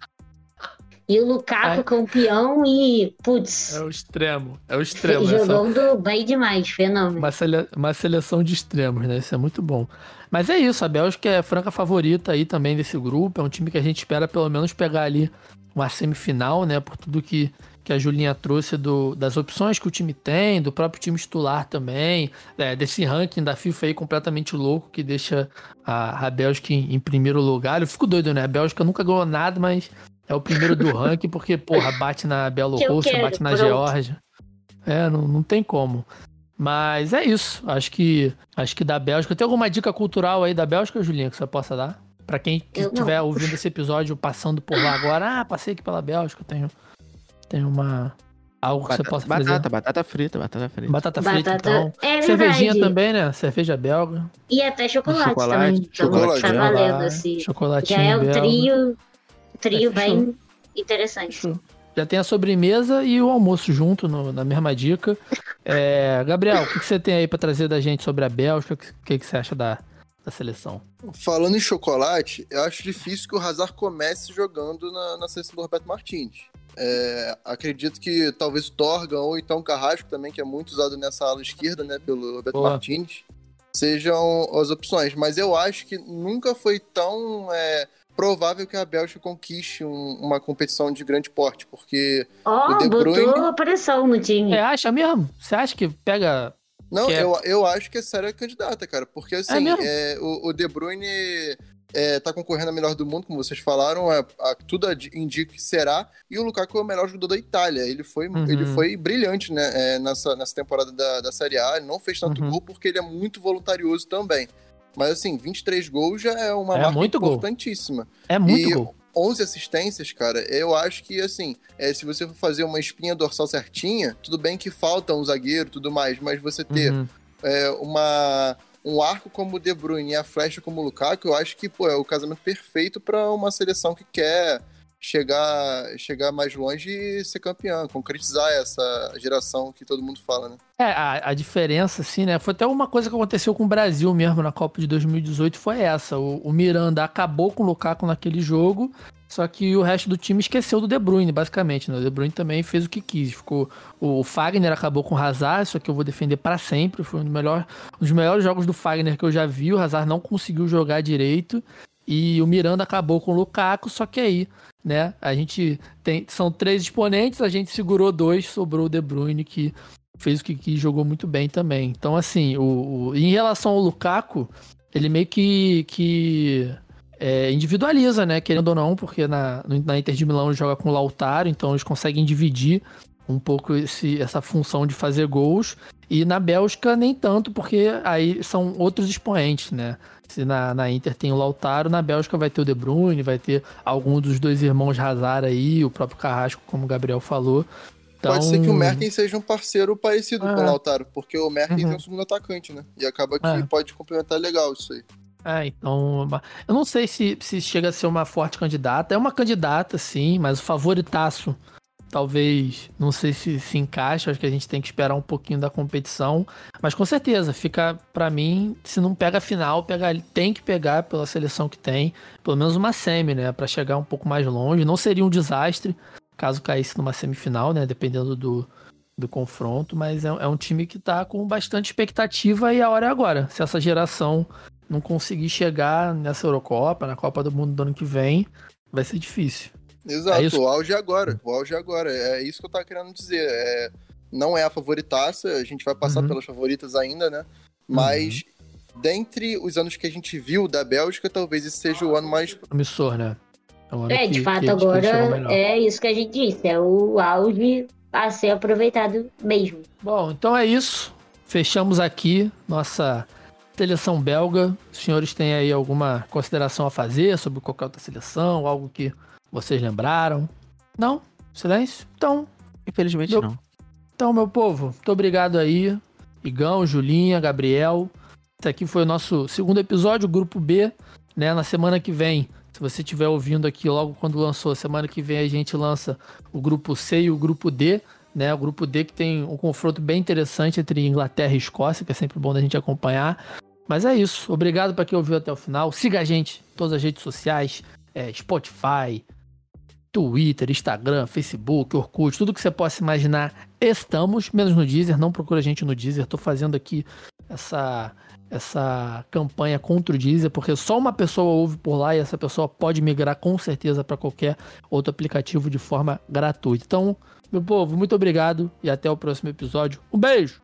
E o Lukaku É. campeão e, putz, o extremo. É o extremo. jogando bem demais, fenômeno. Uma, sele- uma seleção de extremos, né? Isso é muito bom. Mas é isso, a Bélgica é franca favorita aí também desse grupo. É um time que a gente espera pelo menos pegar ali uma semifinal, né? Por tudo que, que a Julinha trouxe do, das opções que o time tem, do próprio time titular também, é, desse ranking da FIFA aí completamente louco que deixa a, a Bélgica em, em primeiro lugar. Eu fico doido, né? A Bélgica nunca ganhou nada, mas é o primeiro do ranking porque, porra, bate na Bielorrússia, bate na pronto. Geórgia. É, não, não tem como. Mas é isso. Acho que acho que da Bélgica. Tem alguma dica cultural aí da Bélgica, Julinha, que você possa dar? Pra quem estiver ouvindo esse episódio passando por lá agora, ah, passei aqui pela Bélgica, tenho, tenho uma. Algo batata, que você possa batata, fazer. Batata frita, batata frita. Batata frita, Batata- então. É Cervejinha também, né? Cerveja belga. E até chocolate, Chocolate, também. Então chocolate, tá valendo, assim. Já é belga. trio, trio É, fechou. bem interessante. Fechou. Já tem a sobremesa e o almoço junto no- na mesma dica. É, Gabriel, o que, que você tem aí pra trazer da gente sobre a Bélgica? O que, que, que você acha da, da seleção? Falando em chocolate, eu acho difícil que o Hazard comece jogando na, na seleção do Roberto Martins. É, acredito que talvez o Torgan ou então o Carrasco também, que é muito usado nessa ala esquerda, né, pelo Roberto Boa. Martins, sejam as opções. Mas eu acho que nunca foi tão é, provável que a Bélgica conquiste um- uma competição de grande porte, porque Ó, O De Bruyne- botou a pressão no time. Você acha mesmo? Você acha que pega. Não, Que é- eu, eu acho que é séria candidata, cara. Porque, assim, mesmo? é, o, o De Bruyne é, tá concorrendo a melhor do mundo, como vocês falaram. é, a- tudo indica que será. E o Lukaku é o melhor jogador da Itália. Ele foi, Uhum. ele foi brilhante né, é, nessa, nessa temporada da, da Série A. Ele não fez tanto Uhum. gol porque ele é muito voluntarioso também. Mas, assim, 23 gols já é uma É marca muito gol. importantíssima. É muito E- gol. 11 assistências, cara, eu acho que, assim, é, se você for fazer uma espinha dorsal certinha, tudo bem que falta um zagueiro e tudo mais, mas você ter Uhum. é, uma, um arco como o De Bruyne e a flecha como o Lukaku, eu acho que pô, é o casamento perfeito para uma seleção que quer chegar, chegar mais longe e ser campeã, concretizar essa geração que todo mundo fala, né? É, a, a diferença, assim, né? Foi até uma coisa que aconteceu com o Brasil mesmo na Copa de 2018, foi essa. O, o Miranda acabou com o Lukaku naquele jogo, só que o resto do time esqueceu do De Bruyne, basicamente. Né? O De Bruyne também fez o que quis. Ficou, o Fagner acabou com o Hazard, isso aqui eu vou defender para sempre. Foi um melhor, um dos melhores jogos do Fagner que eu já vi. O Hazard não conseguiu jogar direito. E o Miranda acabou com o Lukaku, só que aí, né? A gente tem. São três exponentes, a gente segurou dois, sobrou o De Bruyne, que fez o que quis, jogou muito bem também. Então, assim, o, o- em relação ao Lukaku, ele meio que, que é, individualiza, né? Querendo ou não, porque na, na Inter de Milão ele joga com o Lautaro, então eles conseguem dividir um pouco esse, essa função de fazer gols. E na Bélgica, nem tanto, porque aí são outros expoentes, né? Se na, na Inter tem o Lautaro, na Bélgica vai ter o De Bruyne, vai ter algum dos dois irmãos Hazard aí, o próprio Carrasco, como o Gabriel falou. Pode ser que o Então, Mertens seja um parceiro parecido Ah. com o Lautaro, porque o Mertens Uhum. é um segundo atacante, né? E acaba que É. pode complementar legal isso aí. É, então. Eu não sei se, se chega a ser uma forte candidata. É uma candidata, sim, mas o favoritaço talvez. Não sei se se encaixa. Acho que a gente tem que esperar um pouquinho da competição. Mas com certeza, fica pra mim. Se não pega a final, pega, tem que pegar pela seleção que tem. Pelo menos uma semi, né? Pra chegar um pouco mais longe. Não seria um desastre caso caísse numa semifinal, né? Dependendo do, do confronto. Mas é, é um time que tá com bastante expectativa e a hora é agora. Se essa geração não conseguir chegar nessa Eurocopa, na Copa do Mundo do ano que vem, vai ser difícil. Exato, É isso. o auge é agora. O auge é agora. É isso que eu tava querendo dizer. É, não é a favoritaça, a gente vai passar Uhum. pelas favoritas ainda, né? Mas dentre os anos que a gente viu da Bélgica, talvez esse seja o ano mais. Promissor, né? É, É, que- de que fato, que agora é isso que a gente disse. É o auge a ser aproveitado mesmo. Bom, então é isso. Fechamos aqui nossa seleção belga. Os senhores têm aí alguma consideração a fazer sobre qualquer outra seleção? Algo que vocês lembraram? Não? Silêncio? Então, Infelizmente Meu- não. Então, meu povo, muito obrigado aí. Igão, Julinha, Gabriel. Esse aqui foi o nosso segundo episódio, Grupo B. Né? Na semana que vem, se você estiver ouvindo aqui logo quando lançou, semana que vem a gente lança o Grupo C e o Grupo D. Né? O Grupo D que tem um confronto bem interessante entre Inglaterra e Escócia, que é sempre bom da gente acompanhar. Mas é isso. Obrigado para quem ouviu até o final. Siga a gente em todas as redes sociais, é, Spotify, Twitter, Instagram, Facebook, Orkut, tudo que você possa imaginar, estamos, menos no Deezer, não procura a gente no Deezer, tô fazendo aqui essa essa campanha contra o Deezer, porque só uma pessoa ouve por lá e essa pessoa pode migrar com certeza para qualquer outro aplicativo de forma gratuita. Então, meu povo, muito obrigado e até o próximo episódio. Um beijo!